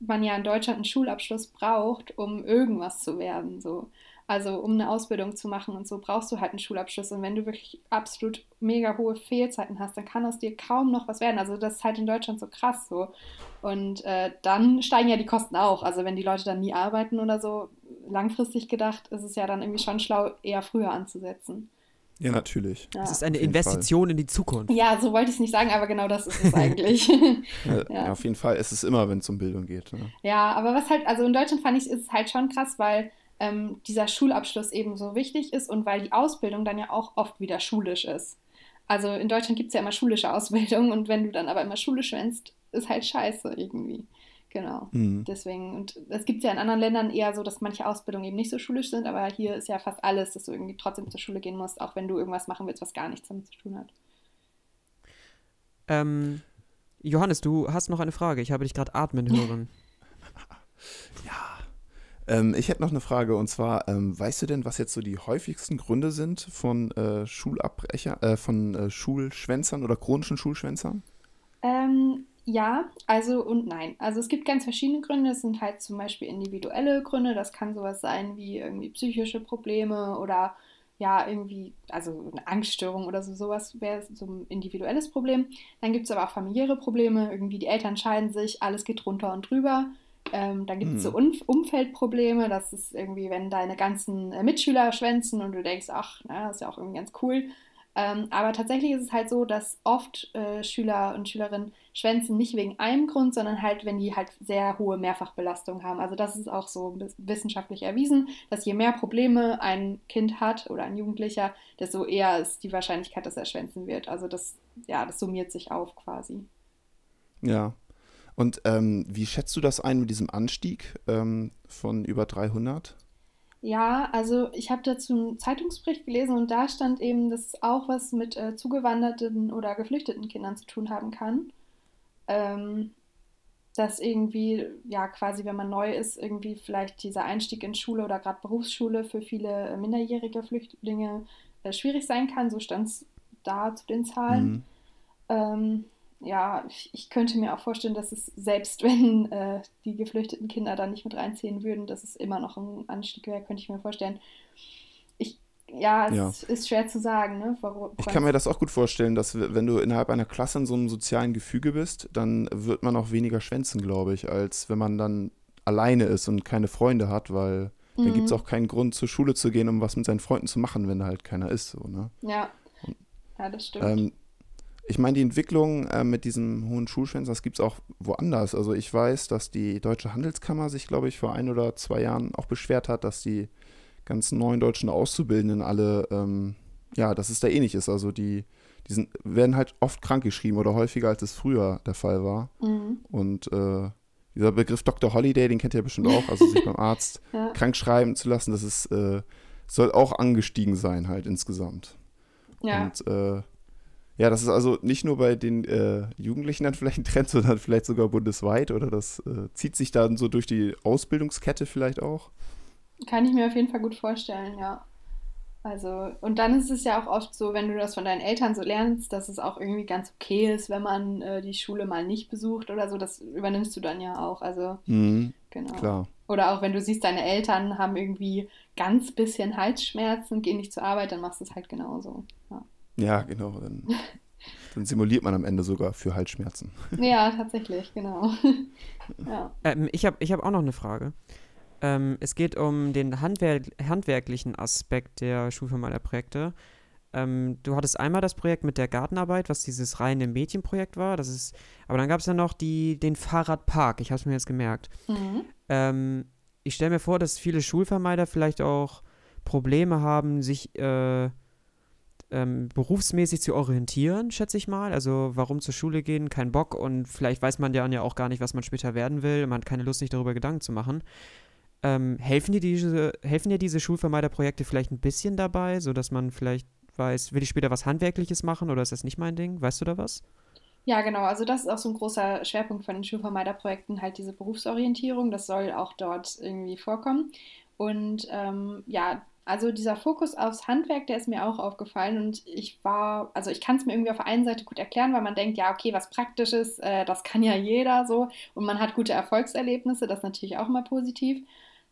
[SPEAKER 3] man ja in Deutschland einen Schulabschluss braucht, um irgendwas zu werden. So. Also um eine Ausbildung zu machen und so brauchst du halt einen Schulabschluss. Und wenn du wirklich absolut mega hohe Fehlzeiten hast, dann kann aus dir kaum noch was werden. Also das ist halt in Deutschland so krass so. Und äh, dann steigen ja die Kosten auch. Also wenn die Leute dann nie arbeiten oder so, langfristig gedacht, ist es ja dann irgendwie schon schlau, eher früher anzusetzen.
[SPEAKER 1] Ja, natürlich.
[SPEAKER 3] Ja.
[SPEAKER 2] Es ist eine Investition in die Zukunft.
[SPEAKER 3] ja, so wollte ich es nicht sagen, aber genau das ist es *laughs* eigentlich.
[SPEAKER 1] Ja,
[SPEAKER 3] Ja. *laughs*
[SPEAKER 1] ja, auf jeden Fall ist es immer, wenn es um Bildung geht. Ne?
[SPEAKER 3] Ja, aber was halt, also in Deutschland fand ich, ist es halt schon krass, weil ähm, dieser Schulabschluss eben so wichtig ist und weil die Ausbildung dann ja auch oft wieder schulisch ist. Also in Deutschland gibt es ja immer schulische Ausbildung und wenn du dann aber immer Schule schwänzt, ist halt scheiße irgendwie. Genau.
[SPEAKER 1] Mhm.
[SPEAKER 3] Deswegen, und es gibt ja in anderen Ländern eher so, dass manche Ausbildungen eben nicht so schulisch sind, aber hier ist ja fast alles, dass du irgendwie trotzdem zur Schule gehen musst, auch wenn du irgendwas machen willst, was gar nichts damit zu tun hat.
[SPEAKER 2] Ähm, Johannes, du hast noch eine Frage. Ich habe dich gerade atmen *laughs* hören.
[SPEAKER 1] Ähm, ich hätte noch eine Frage und zwar, ähm, weißt du denn, was jetzt so die häufigsten Gründe sind von äh, Schulabbrecher, äh, von äh, Schulschwänzern oder chronischen Schulschwänzern?
[SPEAKER 3] Ähm, ja, also und nein. Also es gibt ganz verschiedene Gründe. Es sind halt zum Beispiel individuelle Gründe. Das kann sowas sein wie irgendwie psychische Probleme oder ja, irgendwie, also eine Angststörung oder so, sowas wäre so ein individuelles Problem. Dann gibt es aber auch familiäre Probleme. Irgendwie die Eltern scheiden sich, alles geht runter und drüber. Ähm, dann gibt es so
[SPEAKER 1] Hm.
[SPEAKER 3] um Umfeldprobleme. Das ist irgendwie, wenn deine ganzen äh, Mitschüler schwänzen und du denkst, ach, na, das ist ja auch irgendwie ganz cool. Ähm, aber tatsächlich ist es halt so, dass oft äh, Schüler und Schülerinnen schwänzen nicht wegen einem Grund, sondern halt, wenn die halt sehr hohe Mehrfachbelastung haben. Also das ist auch so wissenschaftlich erwiesen, dass je mehr Probleme ein Kind hat oder ein Jugendlicher, desto eher ist die Wahrscheinlichkeit, dass er schwänzen wird. Also das, ja, das summiert sich auf quasi.
[SPEAKER 1] Ja. Und ähm, wie schätzt du das ein mit diesem Anstieg ähm, von über 300?
[SPEAKER 3] Ja, also ich habe dazu einen Zeitungsbericht gelesen und da stand eben, dass es auch was mit äh, zugewanderten oder geflüchteten Kindern zu tun haben kann. Ähm, dass irgendwie, ja, quasi, wenn man neu ist, irgendwie vielleicht dieser Einstieg in Schule oder gerade Berufsschule für viele äh, minderjährige Flüchtlinge äh, schwierig sein kann. So stand es da zu den Zahlen.
[SPEAKER 1] Mhm.
[SPEAKER 3] Ähm, ja, ich, ich könnte mir auch vorstellen, dass es selbst *laughs* wenn äh, die geflüchteten Kinder da nicht mit reinziehen würden, dass es immer noch ein Anstieg wäre, könnte ich mir vorstellen. Ja, es
[SPEAKER 1] Ja.
[SPEAKER 3] ist schwer zu sagen, ne? Warum,
[SPEAKER 1] Ich kann mir das auch gut vorstellen, dass wenn du innerhalb einer Klasse in so einem sozialen Gefüge bist, dann wird man auch weniger schwänzen, glaube ich, als wenn man dann alleine ist und keine Freunde hat, weil dann
[SPEAKER 3] Mhm.
[SPEAKER 1] gibt es auch keinen Grund, zur Schule zu gehen, um was mit seinen Freunden zu machen, wenn da halt keiner ist. So, ne?
[SPEAKER 3] Ja. Ja, das stimmt.
[SPEAKER 1] Ähm, ich meine, die Entwicklung äh, mit diesem hohen Schulschwänzen, das gibt es auch woanders. Also ich weiß, dass die Deutsche Handelskammer sich, glaube ich, vor ein oder zwei Jahren auch beschwert hat, dass die ganzen neuen deutschen Auszubildenden alle, ähm, ja, dass es da ähnlich ist. Also die, die sind, werden halt oft krankgeschrieben oder häufiger, als es früher der Fall war.
[SPEAKER 3] Mhm.
[SPEAKER 1] Und äh, dieser Begriff Dr. Holiday, den kennt ihr bestimmt auch, also sich beim Arzt *laughs*
[SPEAKER 3] Ja.
[SPEAKER 1] krank schreiben zu lassen, das ist, äh, soll auch angestiegen sein halt insgesamt.
[SPEAKER 3] Ja.
[SPEAKER 1] Und äh, ja, das ist also nicht nur bei den äh, Jugendlichen dann vielleicht ein Trend, *laughs* sondern vielleicht sogar bundesweit oder das äh, zieht sich dann so durch die Ausbildungskette vielleicht auch.
[SPEAKER 3] Kann ich mir auf jeden Fall gut vorstellen, ja. Also, und dann ist es ja auch oft so, wenn du das von deinen Eltern so lernst, dass es auch irgendwie ganz okay ist, wenn man äh, die Schule mal nicht besucht oder so. Das übernimmst du dann ja auch. Also,
[SPEAKER 1] Mhm,
[SPEAKER 3] genau.
[SPEAKER 1] klar.
[SPEAKER 3] Oder auch wenn du siehst, deine Eltern haben irgendwie ganz bisschen Halsschmerzen, gehen nicht zur Arbeit, dann machst du es halt genauso. Ja,
[SPEAKER 1] Ja, genau. Dann, *laughs* dann simuliert man am Ende sogar für Halsschmerzen.
[SPEAKER 3] ja tatsächlich, genau. *laughs* ja.
[SPEAKER 2] Ähm, ich habe ich hab auch noch eine Frage. Ähm, es geht um den Handwer handwerklichen Aspekt der Schulvermeiderprojekte. Ähm, du hattest einmal das Projekt mit der Gartenarbeit, was dieses reine Mädchenprojekt war. Das ist, aber dann gab es ja noch die, den Fahrradpark. Ich habe es mir jetzt gemerkt.
[SPEAKER 3] Mhm.
[SPEAKER 2] Ähm, ich stelle mir vor, dass viele Schulvermeider vielleicht auch Probleme haben, sich äh, ähm, berufsmäßig zu orientieren, schätze ich mal. Also warum zur Schule gehen, kein Bock und vielleicht weiß man dann ja auch gar nicht, was man später werden will. Man hat keine Lust, sich darüber Gedanken zu machen. Ähm, helfen dir diese, helfen dir diese Schulvermeiderprojekte vielleicht ein bisschen dabei, sodass man vielleicht weiß, will ich später was Handwerkliches machen oder ist das nicht mein Ding? Weißt du da was?
[SPEAKER 3] Ja, genau. Also das ist auch so ein großer Schwerpunkt von den Schulvermeiderprojekten, halt diese Berufsorientierung. Das soll auch dort irgendwie vorkommen. Und ähm, ja, also dieser Fokus aufs Handwerk, der ist mir auch aufgefallen. Und ich war, also ich kann es mir irgendwie auf der einen Seite gut erklären, weil man denkt, ja, okay, was Praktisches, äh, das kann ja jeder so. Und man hat gute Erfolgserlebnisse, das ist natürlich auch immer positiv.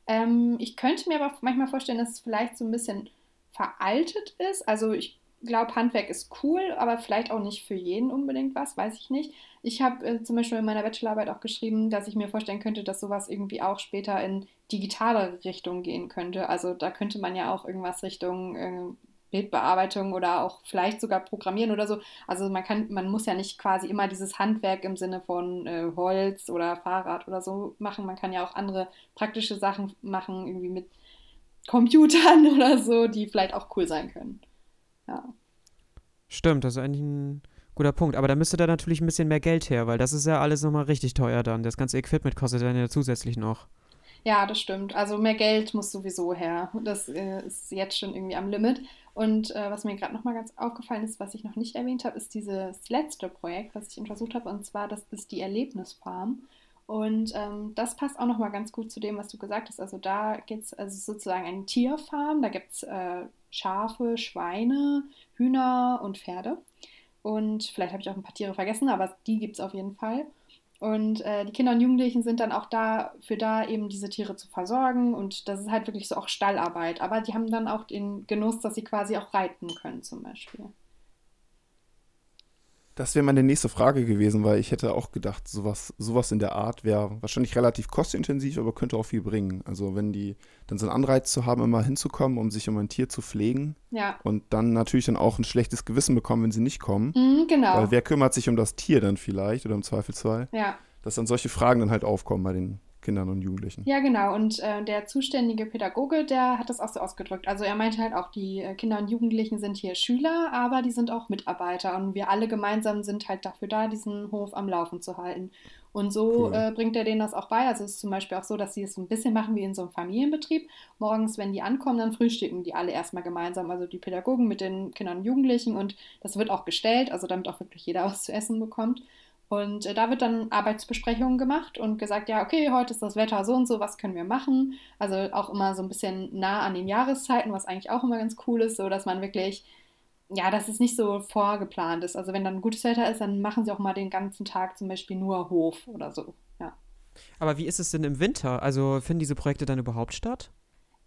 [SPEAKER 3] Ähm, ich könnte mir aber manchmal vorstellen, dass es vielleicht so ein bisschen veraltet ist. Also ich glaube, Handwerk ist cool, aber vielleicht auch nicht für jeden unbedingt was, weiß ich nicht. Ich habe äh, zum Beispiel in meiner Bachelorarbeit auch geschrieben, dass ich mir vorstellen könnte, dass sowas irgendwie auch später in digitale Richtung gehen könnte. Also da könnte man ja auch irgendwas Richtung äh, Bildbearbeitung oder auch vielleicht sogar Programmieren oder so. Also man kann, man muss ja nicht quasi immer dieses Handwerk im Sinne von äh, Holz oder Fahrrad oder so machen. Man kann ja auch andere praktische Sachen machen, irgendwie mit Computern *laughs* oder so, die vielleicht auch cool sein können. Ja.
[SPEAKER 2] Stimmt, das ist eigentlich ein guter Punkt. Aber da müsste da natürlich ein bisschen mehr Geld her, weil das ist ja alles nochmal richtig teuer dann. Das ganze Equipment kostet dann ja zusätzlich noch.
[SPEAKER 3] Ja, das stimmt. Also mehr Geld muss sowieso her. Das äh, ist jetzt schon irgendwie am Limit. Und äh, was mir gerade nochmal ganz aufgefallen ist, was ich noch nicht erwähnt habe, ist dieses letzte Projekt, was ich untersucht habe. Und zwar, das ist die Erlebnisfarm. Und ähm, das passt auch nochmal ganz gut zu dem, was du gesagt hast. Also da gibt es also sozusagen eine Tierfarm. Da gibt es äh, Schafe, Schweine, Hühner und Pferde. Und vielleicht habe ich auch ein paar Tiere vergessen, aber die gibt es auf jeden Fall. Und äh, die Kinder und Jugendlichen sind dann auch dafür da, eben diese Tiere zu versorgen. Und das ist halt wirklich so auch Stallarbeit. Aber die haben dann auch den Genuss, dass sie quasi auch reiten können, zum Beispiel.
[SPEAKER 1] Das wäre meine nächste Frage gewesen, weil ich hätte auch gedacht, sowas, sowas in der Art wäre wahrscheinlich relativ kostintensiv, aber könnte auch viel bringen. Also wenn die dann so einen Anreiz zu haben, immer hinzukommen, um sich um ein Tier zu pflegen
[SPEAKER 3] Ja,
[SPEAKER 1] und dann natürlich dann auch ein schlechtes Gewissen bekommen, wenn sie nicht kommen.
[SPEAKER 3] mhm, genau.
[SPEAKER 1] Weil wer kümmert sich um das Tier dann vielleicht oder im Zweifelsfall?
[SPEAKER 3] Ja.
[SPEAKER 1] Dass dann solche Fragen dann halt aufkommen bei den Kindern und Jugendlichen.
[SPEAKER 3] Ja, genau. Und äh, der zuständige Pädagoge, der hat das auch so ausgedrückt. Also er meinte halt auch, die äh, Kinder und Jugendlichen sind hier Schüler, aber die sind auch Mitarbeiter. Und wir alle gemeinsam sind halt dafür da, diesen Hof am Laufen zu halten. Und so
[SPEAKER 1] Cool.
[SPEAKER 3] äh, bringt er denen das auch bei. Also es ist zum Beispiel auch so, dass sie es so ein bisschen machen wie in so einem Familienbetrieb. Morgens, wenn die ankommen, dann frühstücken die alle erstmal gemeinsam. Also die Pädagogen mit den Kindern und Jugendlichen. Und das wird auch gestellt, also damit auch wirklich jeder *laughs* was zu essen bekommt. Und äh, da wird dann Arbeitsbesprechungen gemacht und gesagt, ja, okay, heute ist das Wetter so und so, was können wir machen? Also auch immer so ein bisschen nah an den Jahreszeiten, was eigentlich auch immer ganz cool ist, so dass man wirklich, ja, dass es nicht so vorgeplant ist. Also wenn dann gutes Wetter ist, dann machen sie auch mal den ganzen Tag zum Beispiel nur Hof oder so. Ja.
[SPEAKER 2] Aber wie ist es denn im Winter? Also finden diese Projekte dann überhaupt statt?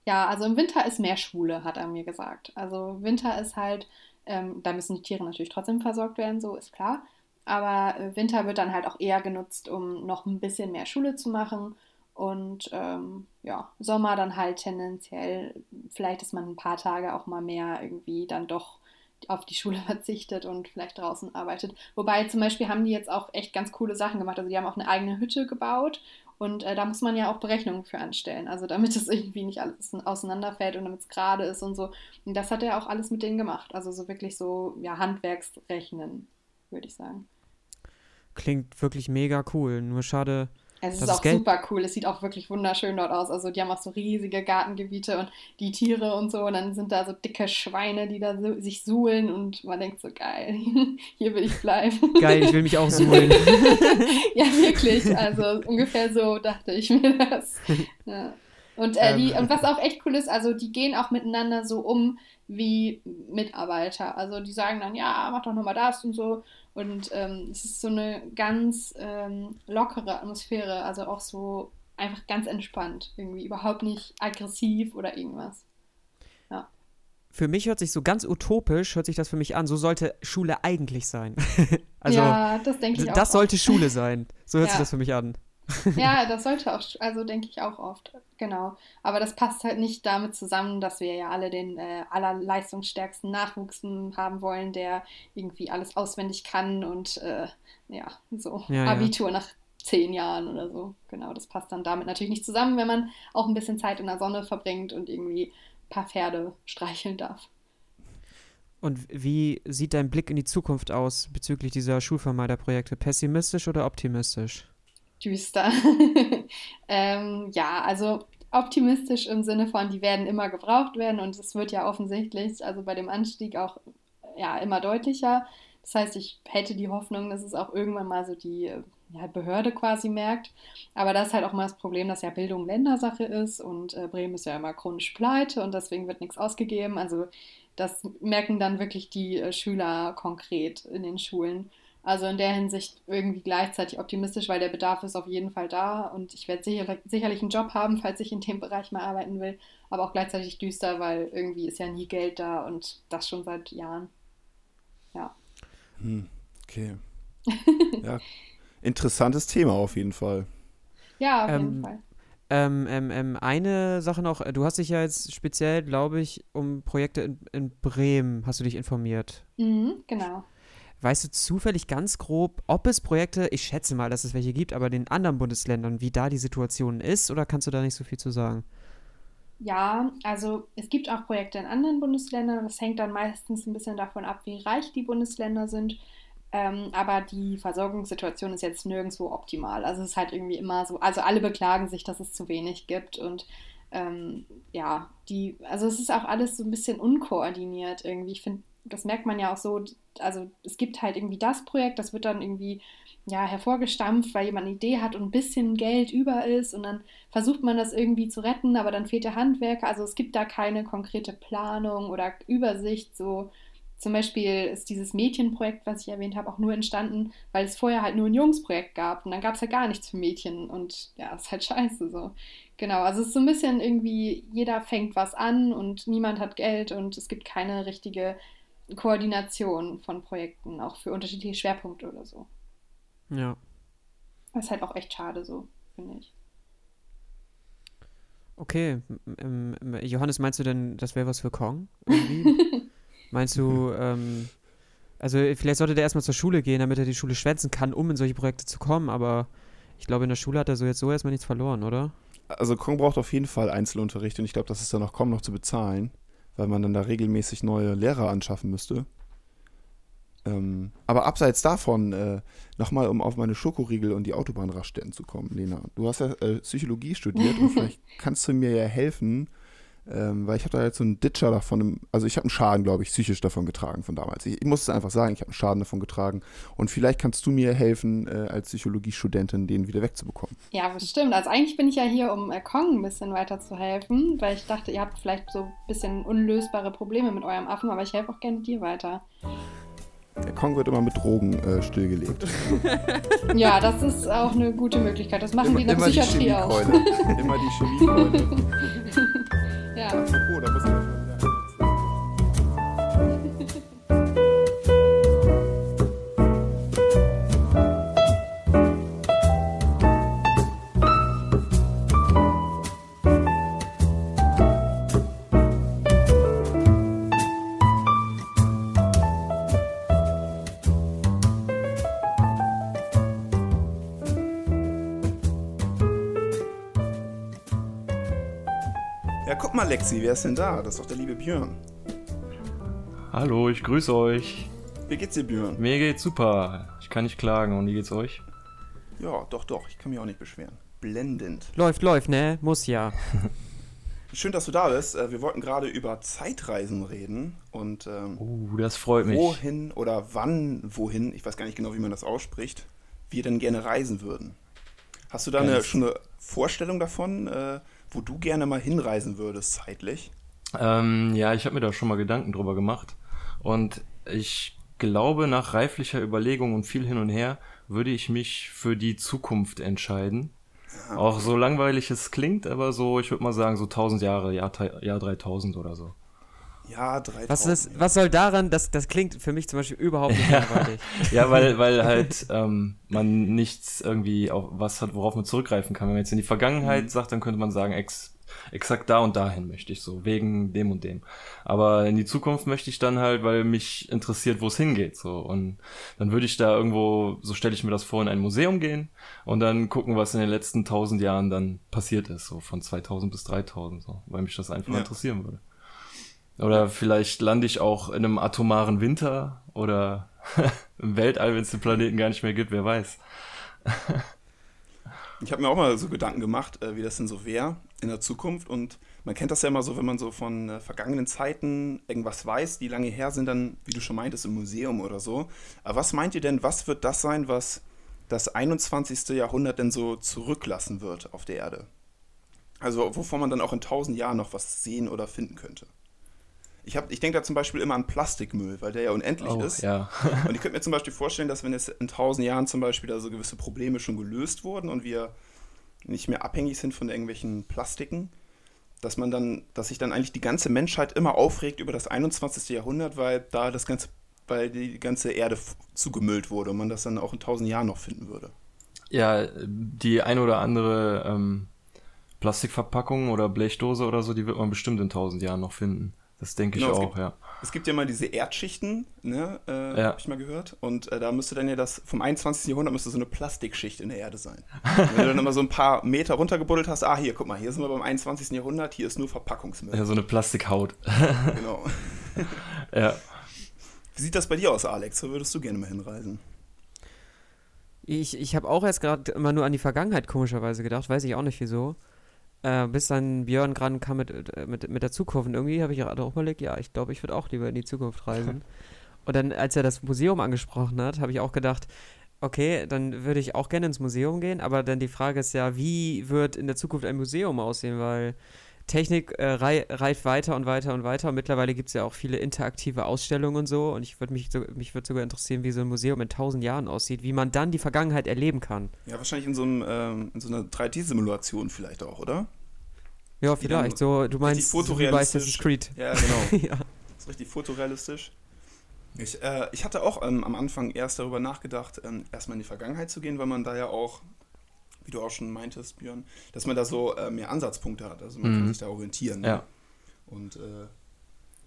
[SPEAKER 3] Ja, also im Winter ist mehr Schule, hat er mir gesagt. Also Winter ist halt, ähm, da müssen die Tiere natürlich trotzdem versorgt werden, so ist klar. Aber äh, Winter wird dann halt auch eher genutzt, um noch ein bisschen mehr Schule zu machen. Und ähm, ja, Sommer dann halt tendenziell, vielleicht ist man ein paar Tage auch mal mehr irgendwie dann doch auf die Schule *laughs* verzichtet und vielleicht draußen arbeitet. Wobei zum Beispiel haben die jetzt auch echt ganz coole Sachen gemacht. Also die haben auch eine eigene Hütte gebaut und äh, da muss man ja auch Berechnungen für anstellen. Also damit *laughs* es irgendwie nicht alles auseinanderfällt und damit es gerade ist und so. Und das hat er auch alles mit denen gemacht. Also so wirklich so, ja, Handwerksrechnen, würde ich sagen.
[SPEAKER 2] Klingt wirklich mega cool. Nur schade,
[SPEAKER 3] es ist auch Geld. super cool. Es sieht auch wirklich wunderschön dort aus. Also die haben auch so riesige Gartengebiete und die Tiere und so. Und dann sind da so dicke Schweine, die da so, sich suhlen und man denkt so, geil, *laughs* hier will ich bleiben.
[SPEAKER 2] Geil, ich will mich auch suhlen. *laughs*
[SPEAKER 3] ja, wirklich. Also ungefähr so dachte ich mir das. Ja. Und, äh, die, ähm. und was auch echt cool ist, also die gehen auch miteinander so um wie Mitarbeiter. Also die sagen dann, ja, mach doch nochmal das und so. Und ähm, es ist so eine ganz ähm, lockere Atmosphäre, also auch so einfach ganz entspannt, irgendwie überhaupt nicht aggressiv oder irgendwas. Ja.
[SPEAKER 2] Für mich hört sich so ganz utopisch, hört sich das für mich an. So sollte Schule eigentlich sein. *laughs* also,
[SPEAKER 3] ja, das denke ich auch.
[SPEAKER 2] Das sollte Schule sein. So hört ja. sich das für mich an.
[SPEAKER 3] Ja, das sollte auch, also denke ich auch oft, genau. Aber das passt halt nicht damit zusammen, dass wir ja alle den äh, allerleistungsstärksten Nachwuchs haben wollen, der irgendwie alles auswendig kann und äh, ja, so ja, Abitur ja. nach zehn Jahren oder so. Genau, das passt dann damit natürlich nicht zusammen, wenn man auch ein bisschen Zeit in der Sonne verbringt und irgendwie ein paar Pferde streicheln darf.
[SPEAKER 2] Und wie sieht dein Blick in die Zukunft aus bezüglich dieser Schulvermeiderprojekte? Pessimistisch oder optimistisch?
[SPEAKER 3] Düster. *laughs* ähm, ja, also optimistisch im Sinne von, die werden immer gebraucht werden und es wird ja offensichtlich, also bei dem Anstieg auch ja, immer deutlicher. Das heißt, ich hätte die Hoffnung, dass es auch irgendwann mal so die ja, Behörde quasi merkt. Aber das ist halt auch mal das Problem, dass ja Bildung Ländersache ist und äh, Bremen ist ja immer chronisch pleite und deswegen wird nichts ausgegeben. Also das merken dann wirklich die äh, Schüler konkret in den Schulen. Also in der Hinsicht irgendwie gleichzeitig optimistisch, weil der Bedarf ist auf jeden Fall da und ich werde sicher, sicherlich einen Job haben, falls ich in dem Bereich mal arbeiten will, aber auch gleichzeitig düster, weil irgendwie ist ja nie Geld da und das schon seit Jahren. Ja.
[SPEAKER 1] Hm, okay. *laughs* ja, interessantes Thema auf jeden Fall.
[SPEAKER 3] Ja, auf ähm, jeden Fall.
[SPEAKER 2] Ähm, ähm, ähm, eine Sache noch, du hast dich ja jetzt speziell, glaube ich, um Projekte in, in Bremen, hast du dich informiert.
[SPEAKER 3] Mhm, genau.
[SPEAKER 2] Weißt du zufällig ganz grob, ob es Projekte, ich schätze mal, dass es welche gibt, aber in den anderen Bundesländern, wie da die Situation ist, oder kannst du da nicht so viel zu sagen?
[SPEAKER 3] Ja, also es gibt auch Projekte in anderen Bundesländern. Das hängt dann meistens ein bisschen davon ab, wie reich die Bundesländer sind. Ähm, aber die Versorgungssituation ist jetzt nirgendwo optimal. Also es ist halt irgendwie immer so, also alle beklagen sich, dass es zu wenig gibt und ähm, ja, die, also es ist auch alles so ein bisschen unkoordiniert irgendwie. Ich finde, das merkt man ja auch so, also es gibt halt irgendwie das Projekt, das wird dann irgendwie ja, hervorgestampft, weil jemand eine Idee hat und ein bisschen Geld über ist und dann versucht man das irgendwie zu retten, aber dann fehlt der Handwerker. Also es gibt da keine konkrete Planung oder Übersicht. So zum Beispiel ist dieses Mädchenprojekt, was ich erwähnt habe, auch nur entstanden, weil es vorher halt nur ein Jungsprojekt gab und dann gab es halt gar nichts für Mädchen und ja, *laughs* ist halt scheiße so. Genau, also es ist so ein bisschen irgendwie, jeder fängt was an und niemand hat Geld und es gibt keine richtige Koordination von Projekten, auch für unterschiedliche Schwerpunkte oder so.
[SPEAKER 2] Ja.
[SPEAKER 3] Das ist halt auch echt schade so, finde ich.
[SPEAKER 2] Okay. Johannes, meinst du denn, das wäre was für Kong? *laughs* meinst du, ähm, also vielleicht sollte der erstmal zur Schule gehen, damit er die Schule schwänzen kann, um in solche Projekte zu kommen, aber ich glaube, in der Schule hat er so jetzt so erstmal nichts verloren, oder?
[SPEAKER 1] Also Kong braucht auf jeden Fall Einzelunterricht und ich glaube, das ist dann auch kaum noch zu bezahlen weil man dann da regelmäßig neue Lehrer anschaffen müsste. Ähm, aber abseits davon, äh, nochmal, um auf meine Schokoriegel und die Autobahnraststätten zu kommen, Lena. Du hast ja äh, Psychologie studiert und *laughs* vielleicht kannst du mir ja helfen, ähm, weil ich habe da jetzt so einen Ditcher davon, also ich habe einen Schaden, glaube ich, psychisch davon getragen von damals. Ich, ich muss es einfach sagen, ich habe einen Schaden davon getragen. Und vielleicht kannst du mir helfen, äh, als Psychologiestudentin den wieder wegzubekommen.
[SPEAKER 3] Ja, bestimmt. Also eigentlich bin ich ja hier, um äh, Kong ein bisschen weiterzuhelfen, weil ich dachte, ihr habt vielleicht so ein bisschen unlösbare Probleme mit eurem Affen, aber ich helfe auch gerne dir weiter.
[SPEAKER 1] Der Kong wird immer mit Drogen äh, stillgelegt. *laughs*
[SPEAKER 3] Ja, das ist auch eine gute Möglichkeit. Das machen
[SPEAKER 1] immer,
[SPEAKER 3] die in der Psychiatrie
[SPEAKER 1] die
[SPEAKER 3] auch.
[SPEAKER 1] Immer die *laughs* Chemiekeule.
[SPEAKER 3] Ja.
[SPEAKER 1] Apropos, da muss ich Lexi, wer ist denn da? Das ist doch der liebe Björn.
[SPEAKER 4] Hallo, ich grüße euch.
[SPEAKER 1] Wie geht's dir, Björn?
[SPEAKER 4] Mir geht's super. Ich kann nicht klagen. Und wie geht's euch?
[SPEAKER 1] Ja, doch, doch, ich kann mich auch nicht beschweren. Blendend.
[SPEAKER 2] Läuft, läuft, ne? Muss ja. *laughs*
[SPEAKER 1] Schön, dass du da bist. Äh, Wir wollten gerade über Zeitreisen reden und ähm,
[SPEAKER 4] Uh, das freut mich.
[SPEAKER 1] wohin oder wann wohin, ich weiß gar nicht genau, wie man das ausspricht, wir denn gerne reisen würden. Hast du da eine, schon eine Vorstellung davon, äh, wo du gerne mal hinreisen würdest zeitlich?
[SPEAKER 4] Ähm, ja, ich habe mir da schon mal Gedanken drüber gemacht. Und ich glaube, nach reiflicher Überlegung und viel hin und her würde ich mich für die Zukunft entscheiden. Auch so langweilig es klingt, aber so, ich würde mal sagen, so 1000 Jahre, Jahr, Jahr 3000 oder so.
[SPEAKER 1] Ja, 3000.
[SPEAKER 2] Was, ist, was soll daran, das, das klingt für mich zum Beispiel überhaupt nicht *laughs* langweilig.
[SPEAKER 4] Ja, weil, weil halt ähm, man nichts irgendwie auf was hat, worauf man zurückgreifen kann. Wenn man jetzt in die Vergangenheit sagt, dann könnte man sagen, ex, exakt da und dahin möchte ich so, wegen dem und dem. Aber in die Zukunft möchte ich dann halt, weil mich interessiert, wo es hingeht. So. Und dann würde ich da irgendwo, so stelle ich mir das vor, in ein Museum gehen und dann gucken, was in den letzten tausend Jahren dann passiert ist, so von 2000 bis 3000, so, weil mich das einfach
[SPEAKER 1] Ja.
[SPEAKER 4] interessieren würde. Oder vielleicht lande ich auch in einem atomaren Winter oder *laughs* im Weltall, wenn es den Planeten gar nicht mehr gibt, wer weiß. *laughs*
[SPEAKER 1] Ich habe mir auch mal so Gedanken gemacht, äh, wie das denn so wäre in der Zukunft. Und man kennt das ja immer so, wenn man so von äh, vergangenen Zeiten irgendwas weiß, die lange her sind, dann, wie du schon meintest, im Museum oder so. Aber was meint ihr denn, was wird das sein, was das 21. Jahrhundert denn so zurücklassen wird auf der Erde? Also wovon man dann auch in tausend Jahren noch was sehen oder finden könnte. Ich, hab- ich denke da zum Beispiel immer an Plastikmüll, weil der ja unendlich
[SPEAKER 4] Oh,
[SPEAKER 1] ist.
[SPEAKER 4] ja. *laughs*
[SPEAKER 1] Und ich könnte mir zum Beispiel vorstellen, dass wenn es in tausend Jahren zum Beispiel da so gewisse Probleme schon gelöst wurden und wir nicht mehr abhängig sind von irgendwelchen Plastiken, dass man dann, dass sich dann eigentlich die ganze Menschheit immer aufregt über das 21. Jahrhundert, weil da das ganze, weil die ganze Erde zugemüllt wurde und man das dann auch in tausend Jahren noch finden würde.
[SPEAKER 4] ja, die ein oder andere ähm, Plastikverpackung oder Blechdose oder so, die wird man bestimmt in tausend Jahren noch finden. Das denke ich
[SPEAKER 1] Genau, es
[SPEAKER 4] auch,
[SPEAKER 1] gibt-
[SPEAKER 4] ja.
[SPEAKER 1] Es gibt ja mal diese Erdschichten, ne, äh,
[SPEAKER 4] Ja.
[SPEAKER 1] habe ich mal gehört. Und äh, da müsste dann ja das, vom 21. Jahrhundert müsste so eine Plastikschicht in der Erde sein. Und wenn du dann immer so ein paar Meter runtergebuddelt hast, ah, hier, guck mal, hier sind wir beim 21. Jahrhundert, hier ist nur Verpackungsmüll.
[SPEAKER 4] Ja, so eine Plastikhaut. *laughs*
[SPEAKER 1] Genau. *laughs*
[SPEAKER 4] ja.
[SPEAKER 1] Wie sieht das bei dir aus, Alex? Wo würdest du gerne mal hinreisen?
[SPEAKER 2] Ich, ich habe auch erst gerade immer nur an die Vergangenheit komischerweise gedacht, weiß ich auch nicht wieso. Äh, bis dann Björn gerade kam mit, äh, mit, mit der Zukunft. Und irgendwie habe ich gerade auch überlegt, ja, ich glaube, ich würde auch lieber in die Zukunft reisen. *laughs* Und dann, als er das Museum angesprochen hat, habe ich auch gedacht, okay, dann würde ich auch gerne ins Museum gehen, aber dann die Frage ist ja, wie wird in der Zukunft ein Museum aussehen, weil Technik äh, rei reift weiter und weiter und weiter und mittlerweile gibt es ja auch viele interaktive Ausstellungen und so und ich würde mich, so, mich würde sogar interessieren, wie so ein Museum in tausend Jahren aussieht, wie man dann die Vergangenheit erleben kann.
[SPEAKER 1] Ja, wahrscheinlich in so, einem, ähm, in so einer 3D-Simulation vielleicht auch, oder?
[SPEAKER 2] Ja, vielleicht, so, du meinst so wie bei. Assassin's Creed.
[SPEAKER 1] Ja, *laughs* genau.
[SPEAKER 2] ja.
[SPEAKER 1] Das ist richtig fotorealistisch. Ich, äh, ich hatte auch ähm, am Anfang erst darüber nachgedacht, ähm, erstmal in die Vergangenheit zu gehen, weil man da ja auch, wie du auch schon meintest, Björn, dass man da so äh, mehr Ansatzpunkte hat. Also man kann
[SPEAKER 4] Mhm.
[SPEAKER 1] sich da orientieren. Ne?
[SPEAKER 4] Ja.
[SPEAKER 1] Und äh,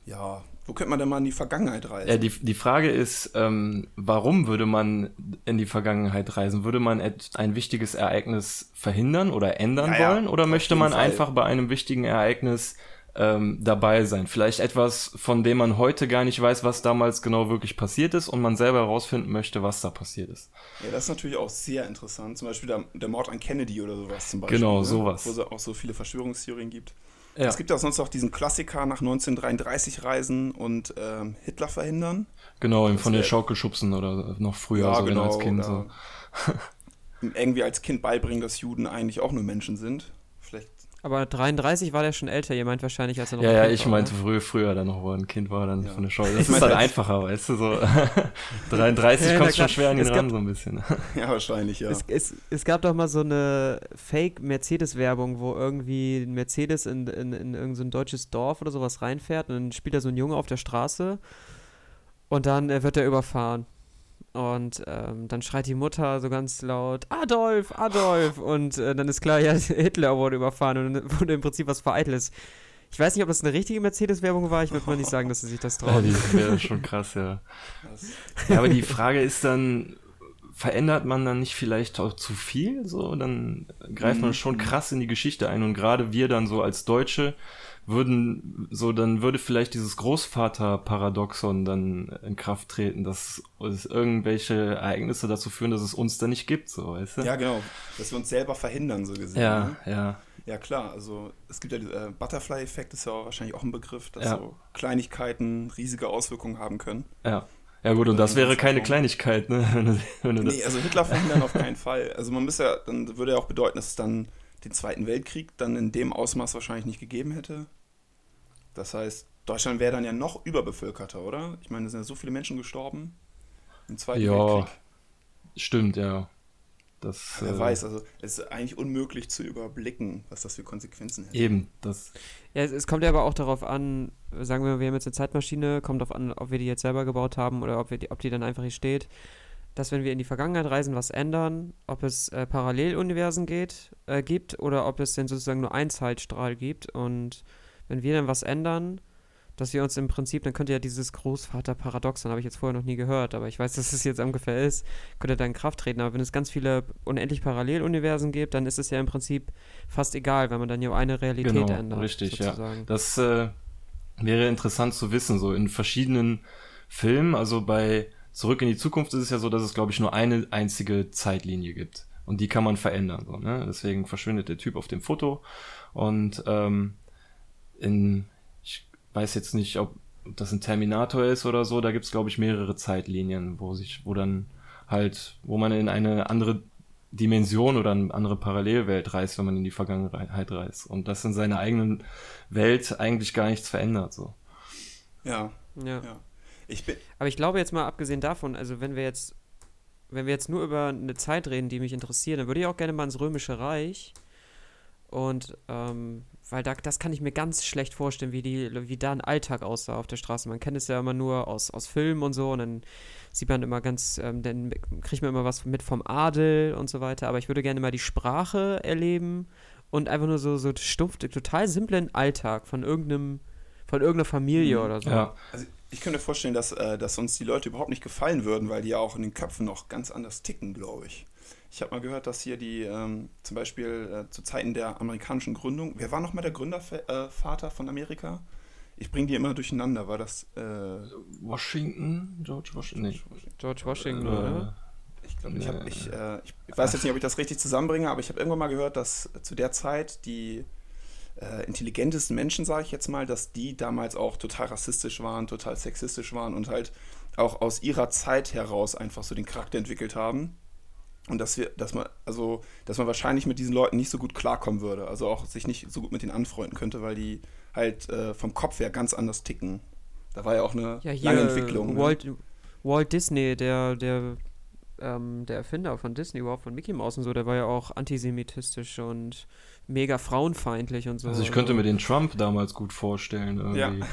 [SPEAKER 1] ja, wo könnte man denn mal in die Vergangenheit reisen?
[SPEAKER 4] Ja, die, die Frage ist, ähm, warum würde man in die Vergangenheit reisen? Würde man ein wichtiges Ereignis verhindern oder ändern
[SPEAKER 1] Ja,
[SPEAKER 4] wollen? Oder möchte man
[SPEAKER 1] Fall.
[SPEAKER 4] einfach bei einem wichtigen Ereignis ähm, dabei sein? Vielleicht etwas, von dem man heute gar nicht weiß, was damals genau wirklich passiert ist und man selber herausfinden möchte, was da passiert ist.
[SPEAKER 1] Ja, das ist natürlich auch sehr interessant. Zum Beispiel der, der Mord an Kennedy oder sowas zum Beispiel.
[SPEAKER 4] Genau,
[SPEAKER 1] ne?
[SPEAKER 4] sowas.
[SPEAKER 1] Wo es auch so viele Verschwörungstheorien gibt.
[SPEAKER 4] Ja.
[SPEAKER 1] Es gibt ja sonst auch diesen Klassiker nach 1933 reisen und ähm, Hitler verhindern.
[SPEAKER 4] Genau, ihm von der Schaukel schubsen oder noch früher, so wenn als Kind. So. *laughs*
[SPEAKER 1] irgendwie als Kind beibringen, dass Juden eigentlich auch nur Menschen sind.
[SPEAKER 2] Aber 33 war der schon älter, ihr meint wahrscheinlich, als er
[SPEAKER 4] noch Ja, ja, ich war, meinte früher, früher dann noch, wo er ein Kind war, dann ja. von der Schule. Das ich ist halt einfacher, weißt du, so *laughs* 33 ja, kommt schon schwer an ihn ran, so ein bisschen. *laughs* *laughs*
[SPEAKER 1] Ja, wahrscheinlich, ja.
[SPEAKER 2] Es, es, es gab doch mal so eine Fake-Mercedes-Werbung, wo irgendwie ein Mercedes in, in, in irgendein so deutsches Dorf oder sowas reinfährt und dann spielt da so ein Junge auf der Straße und dann äh, wird er überfahren. Und ähm, dann schreit die Mutter so ganz laut, Adolf, Adolf. Und äh, dann ist klar, ja, *laughs* Hitler wurde überfahren und wurde im Prinzip was Vereitles. Ich weiß nicht, ob das eine richtige Mercedes-Werbung war. Ich würde mal nicht sagen, dass sie sich das trauen.
[SPEAKER 4] Ja, die wäre schon krass, ja. ja. Aber die Frage ist dann, verändert man dann nicht vielleicht auch zu viel? So, dann greift man mhm. schon krass in die Geschichte ein. Und gerade wir dann so als Deutsche, würden, so, dann würde vielleicht dieses Großvater-Paradoxon dann in Kraft treten, dass, dass irgendwelche Ereignisse dazu führen, dass es uns dann nicht gibt, so, weißt du?
[SPEAKER 1] Ja, genau. Dass wir uns selber verhindern, so gesehen.
[SPEAKER 4] Ja,
[SPEAKER 1] ne?
[SPEAKER 4] ja.
[SPEAKER 1] Ja, klar. Also, es gibt ja äh, Butterfly-Effekt, ist ja auch wahrscheinlich auch ein Begriff, dass ja. so Kleinigkeiten riesige Auswirkungen haben können.
[SPEAKER 4] Ja. Ja gut, und das wäre keine Kleinigkeit, ne? *laughs*
[SPEAKER 1] nee, also Hitler verhindern auf keinen Fall. Also man müsste ja, dann würde ja auch bedeuten, dass es dann den Zweiten Weltkrieg dann in dem Ausmaß wahrscheinlich nicht gegeben hätte. Das heißt, Deutschland wäre dann ja noch überbevölkerter, oder? Ich meine, es sind ja so viele Menschen gestorben im Zweiten ja, Weltkrieg.
[SPEAKER 4] Stimmt, ja. Das,
[SPEAKER 1] Wer äh, weiß, also es ist eigentlich unmöglich zu überblicken, was das für Konsequenzen hätte.
[SPEAKER 4] Eben, das.
[SPEAKER 2] Ja, es, es, kommt ja aber auch darauf an, sagen wir, wir haben jetzt eine Zeitmaschine, kommt darauf an, ob wir die jetzt selber gebaut haben oder ob, wir die, ob die dann einfach hier steht dass wenn wir in die Vergangenheit reisen, was ändern, ob es äh, Paralleluniversen geht, äh, gibt oder ob es denn sozusagen nur ein Zeitstrahl gibt. Und wenn wir dann was ändern, dass wir uns im Prinzip, dann könnte ja dieses Großvater-Paradoxon, habe ich jetzt vorher noch nie gehört, aber ich weiß, *laughs* dass es jetzt ungefähr ist, könnte da in Kraft treten. Aber wenn es ganz viele unendlich Paralleluniversen gibt, dann ist es ja im Prinzip fast egal, wenn man dann ja eine Realität genau, ändert.
[SPEAKER 4] Richtig, sozusagen. ja. Das äh, wäre interessant zu wissen, so in verschiedenen Filmen, also bei Zurück in die Zukunft ist es ja so, dass es, glaube ich, nur eine einzige Zeitlinie gibt. Und die kann man verändern. So, ne? Deswegen verschwindet der Typ auf dem Foto. Und ähm, in, ich weiß jetzt nicht, ob das ein Terminator ist oder so, da gibt es, glaube ich, mehrere Zeitlinien, wo sich, wo dann halt, wo man in eine andere Dimension oder eine andere Parallelwelt reist, wenn man in die Vergangenheit reist. Und das in seiner eigenen Welt eigentlich gar nichts verändert. So.
[SPEAKER 1] Ja. Ja. ja.
[SPEAKER 2] Ich bin Aber ich glaube jetzt mal, abgesehen davon, also wenn wir jetzt, wenn wir jetzt nur über eine Zeit reden, die mich interessiert, dann würde ich auch gerne mal ins Römische Reich. Und ähm, weil da, das kann ich mir ganz schlecht vorstellen, wie, die, wie da ein Alltag aussah auf der Straße. Man kennt es ja immer nur aus, aus Filmen und so und dann sieht man immer ganz, ähm, dann kriegt man immer was mit vom Adel und so weiter. Aber ich würde gerne mal die Sprache erleben und einfach nur so, so stumpf, total simplen Alltag von irgendeinem, von irgendeiner Familie mhm. oder so.
[SPEAKER 1] Ja. Also ich könnte mir vorstellen, dass, äh, dass uns die Leute überhaupt nicht gefallen würden, weil die ja auch in den Köpfen noch ganz anders ticken, glaube ich. Ich habe mal gehört, dass hier die, ähm, zum Beispiel äh, zu Zeiten der amerikanischen Gründung, wer war nochmal der Gründervater äh, von Amerika? Ich bringe die immer durcheinander, war das äh,
[SPEAKER 4] Washington? George Washington? Nee.
[SPEAKER 2] George Washington, oder?
[SPEAKER 1] Ich glaube, ich, hab, ich, äh, ich, weiß jetzt nicht, ob ich das richtig zusammenbringe, aber ich habe irgendwann mal gehört, dass zu der Zeit die äh, intelligentesten Menschen, sage ich jetzt mal, dass die damals auch total rassistisch waren, total sexistisch waren und halt auch aus ihrer Zeit heraus einfach so den Charakter entwickelt haben. Und dass wir, dass man, also, dass man wahrscheinlich mit diesen Leuten nicht so gut klarkommen würde, also auch sich nicht so gut mit denen anfreunden könnte, weil die halt äh, vom Kopf her ganz anders ticken. Da war ja auch eine ja, lange Entwicklung.
[SPEAKER 2] Ne? Walt, ne? Walt Disney, der, der, ähm, der Erfinder von Disney, überhaupt von Mickey Mouse und so, der war ja auch antisemitistisch und mega frauenfeindlich und so.
[SPEAKER 4] Also ich könnte mir den Trump damals gut vorstellen. Irgendwie. Ja. *laughs*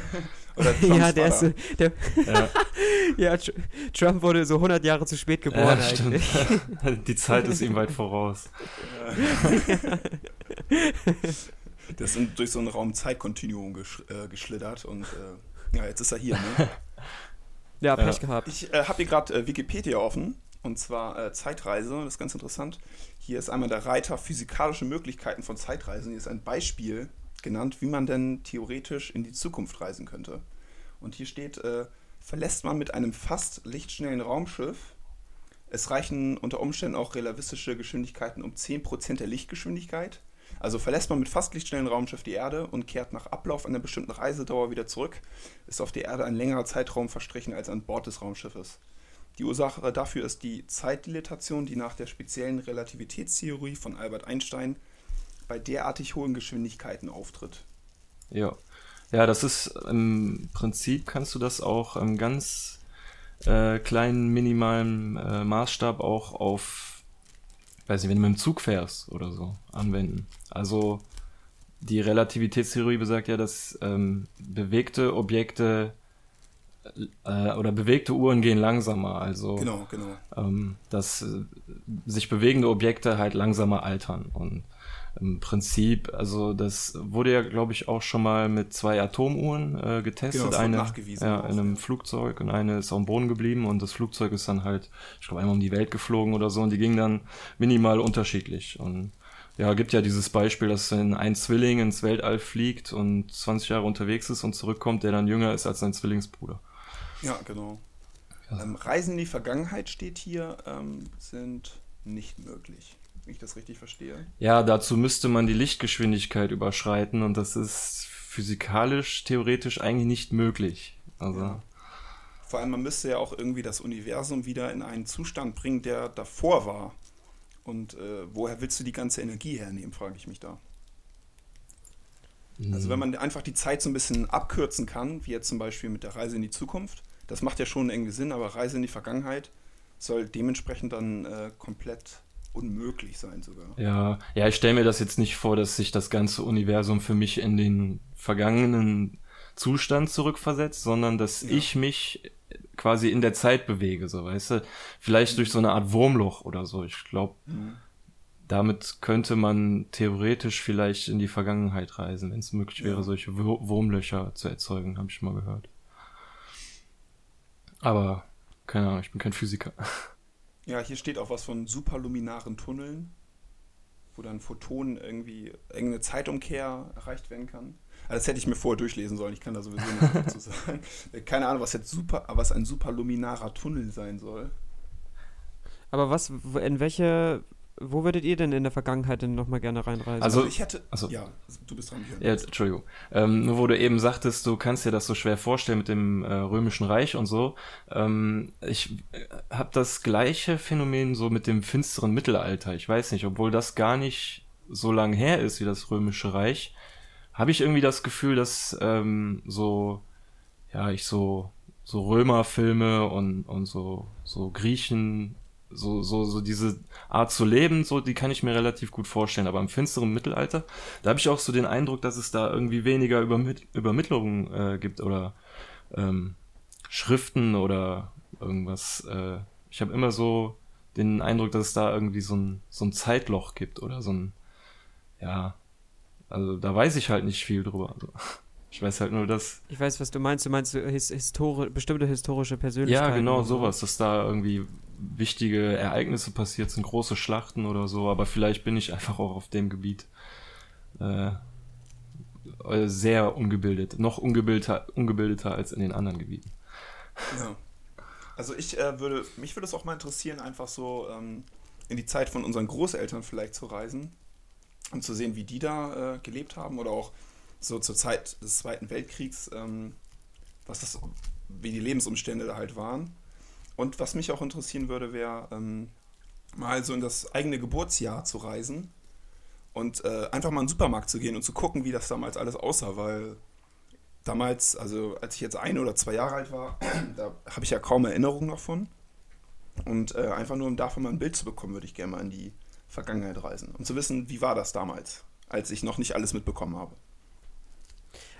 [SPEAKER 2] Oder *laughs* ja, der ist, der ja. *laughs* ja. Trump wurde so 100 Jahre zu spät geboren ja, eigentlich.
[SPEAKER 4] Die Zeit ist ihm weit voraus.
[SPEAKER 1] Der ist durch so ein Raum-Zeit-Kontinuum gesch äh, geschlittert und äh, ja, jetzt ist er hier, ne?
[SPEAKER 2] Ja, Pech gehabt.
[SPEAKER 1] Ich äh, habe hier gerade äh, Wikipedia offen und zwar äh, Zeitreise, das ist ganz interessant. Hier ist einmal der Reiter physikalische Möglichkeiten von Zeitreisen. Hier ist ein Beispiel genannt, wie man denn theoretisch in die Zukunft reisen könnte. Und hier steht, äh, verlässt man mit einem fast lichtschnellen Raumschiff. Es reichen unter Umständen auch relativistische Geschwindigkeiten um 10% der Lichtgeschwindigkeit. Also verlässt man mit fast lichtschnellen Raumschiff die Erde und kehrt nach Ablauf einer bestimmten Reisedauer wieder zurück, ist auf der Erde ein längerer Zeitraum verstrichen als an Bord des Raumschiffes. Die Ursache dafür ist die Zeitdilatation, die nach der speziellen Relativitätstheorie von Albert Einstein bei derartig hohen Geschwindigkeiten auftritt.
[SPEAKER 4] Ja. Ja, das ist im Prinzip kannst du das auch im ganz äh, kleinen, minimalen äh, Maßstab auch auf, weiß nicht, wenn du mit dem Zug fährst oder so, anwenden. Also die Relativitätstheorie besagt ja, dass ähm, bewegte Objekte äh, oder bewegte Uhren gehen langsamer. Also
[SPEAKER 1] Genau, genau.
[SPEAKER 4] ähm, dass äh, sich bewegende Objekte halt langsamer altern. Und im Prinzip, also das wurde ja, glaube ich, auch schon mal mit zwei Atomuhren äh, getestet.
[SPEAKER 1] Genau,
[SPEAKER 4] eine ja, in einem. Flugzeug und eine ist auf dem Boden geblieben und das Flugzeug ist dann halt, ich glaube, einmal um die Welt geflogen oder so und die gingen dann minimal unterschiedlich. Und ja, gibt ja dieses Beispiel, dass wenn ein Zwilling ins Weltall fliegt und 20 Jahre unterwegs ist und zurückkommt, der dann jünger ist als sein Zwillingsbruder.
[SPEAKER 1] Ja, genau. Ähm, Reisen in die Vergangenheit steht hier, ähm, sind nicht möglich, wenn ich das richtig verstehe.
[SPEAKER 4] Ja, dazu müsste man die Lichtgeschwindigkeit überschreiten und das ist physikalisch, theoretisch eigentlich nicht möglich. Also,
[SPEAKER 1] Ja. Vor allem, man müsste ja auch irgendwie das Universum wieder in einen Zustand bringen, der davor war. Und äh, woher willst du die ganze Energie hernehmen, frage ich mich da. Also wenn man einfach die Zeit so ein bisschen abkürzen kann, wie jetzt zum Beispiel mit der Reise in die Zukunft, das macht ja schon irgendwie Sinn, aber Reise in die Vergangenheit soll dementsprechend dann äh, komplett unmöglich sein sogar.
[SPEAKER 4] ja, ja, ich stelle mir das jetzt nicht vor, dass sich das ganze Universum für mich in den vergangenen Zustand zurückversetzt, sondern dass
[SPEAKER 1] Ja.
[SPEAKER 4] ich mich quasi in der Zeit bewege, so weißt du, vielleicht durch so eine Art Wurmloch oder so. Ich glaube,
[SPEAKER 1] Mhm.
[SPEAKER 4] damit könnte man theoretisch vielleicht in die Vergangenheit reisen, wenn es möglich wäre,
[SPEAKER 1] Ja.
[SPEAKER 4] solche Wur- Wurmlöcher zu erzeugen, habe ich mal gehört. Aber keine Ahnung, ich bin kein Physiker.
[SPEAKER 1] Ja, hier steht auch was von superluminaren Tunneln, wo dann Photonen irgendwie irgendeine Zeitumkehr erreicht werden kann. Also das hätte ich mir vorher durchlesen sollen, ich kann da sowieso nichts dazu *laughs* sagen. Keine Ahnung, was jetzt super, was ein superluminarer Tunnel sein soll.
[SPEAKER 2] Aber was, in welche, wo würdet ihr denn in der Vergangenheit denn nochmal gerne reinreisen?
[SPEAKER 4] Also-
[SPEAKER 1] ich hätte.
[SPEAKER 4] also-
[SPEAKER 1] ja, du bist dran.
[SPEAKER 4] Ja, Entschuldigung. Ähm, nur wo du eben sagtest, du kannst dir das so schwer vorstellen mit dem äh, Römischen Reich und so. Ähm, ich äh, habe das gleiche Phänomen so mit dem finsteren Mittelalter. Ich weiß nicht, obwohl das gar nicht so lang her ist wie das Römische Reich, habe ich irgendwie das Gefühl, dass ähm, so, ja, ich so so Römerfilme und und so so Griechen so, so, so diese Art zu leben, so, die kann ich mir relativ gut vorstellen. Aber im finsteren Mittelalter, da habe ich auch so den Eindruck, dass es da irgendwie weniger Übermit Übermittlungen äh, gibt oder ähm, Schriften oder irgendwas. Äh, ich habe immer so den Eindruck, dass es da irgendwie so ein, so ein Zeitloch gibt oder so ein, ja, also da weiß ich halt nicht viel drüber. Also, *laughs* ich weiß halt nur, dass
[SPEAKER 2] ich weiß, was du meinst. Du meinst his, histori bestimmte historische Persönlichkeiten.
[SPEAKER 4] Ja, genau, sowas, dass da irgendwie wichtige Ereignisse passiert sind, große Schlachten oder so, aber vielleicht bin ich einfach auch auf dem Gebiet äh, äh, sehr ungebildet, noch ungebildeter, ungebildeter als in den anderen Gebieten.
[SPEAKER 1] Ja. Also ich äh, würde, mich würde es auch mal interessieren, einfach so ähm, in die Zeit von unseren Großeltern vielleicht zu reisen und zu sehen, wie die da äh, gelebt haben oder auch so zur Zeit des Zweiten Weltkriegs, ähm, was das, wie die Lebensumstände da halt waren. Und was mich auch interessieren würde, wäre ähm, mal so in das eigene Geburtsjahr zu reisen und äh, einfach mal in den Supermarkt zu gehen und zu gucken, wie das damals alles aussah, weil damals, also als ich jetzt ein oder zwei Jahre alt war, *clears throat* da habe ich ja kaum Erinnerungen davon. Und äh, einfach nur, um davon mal ein Bild zu bekommen, würde ich gerne mal in die Vergangenheit reisen. Um zu wissen, wie war das damals, als ich noch nicht alles mitbekommen habe.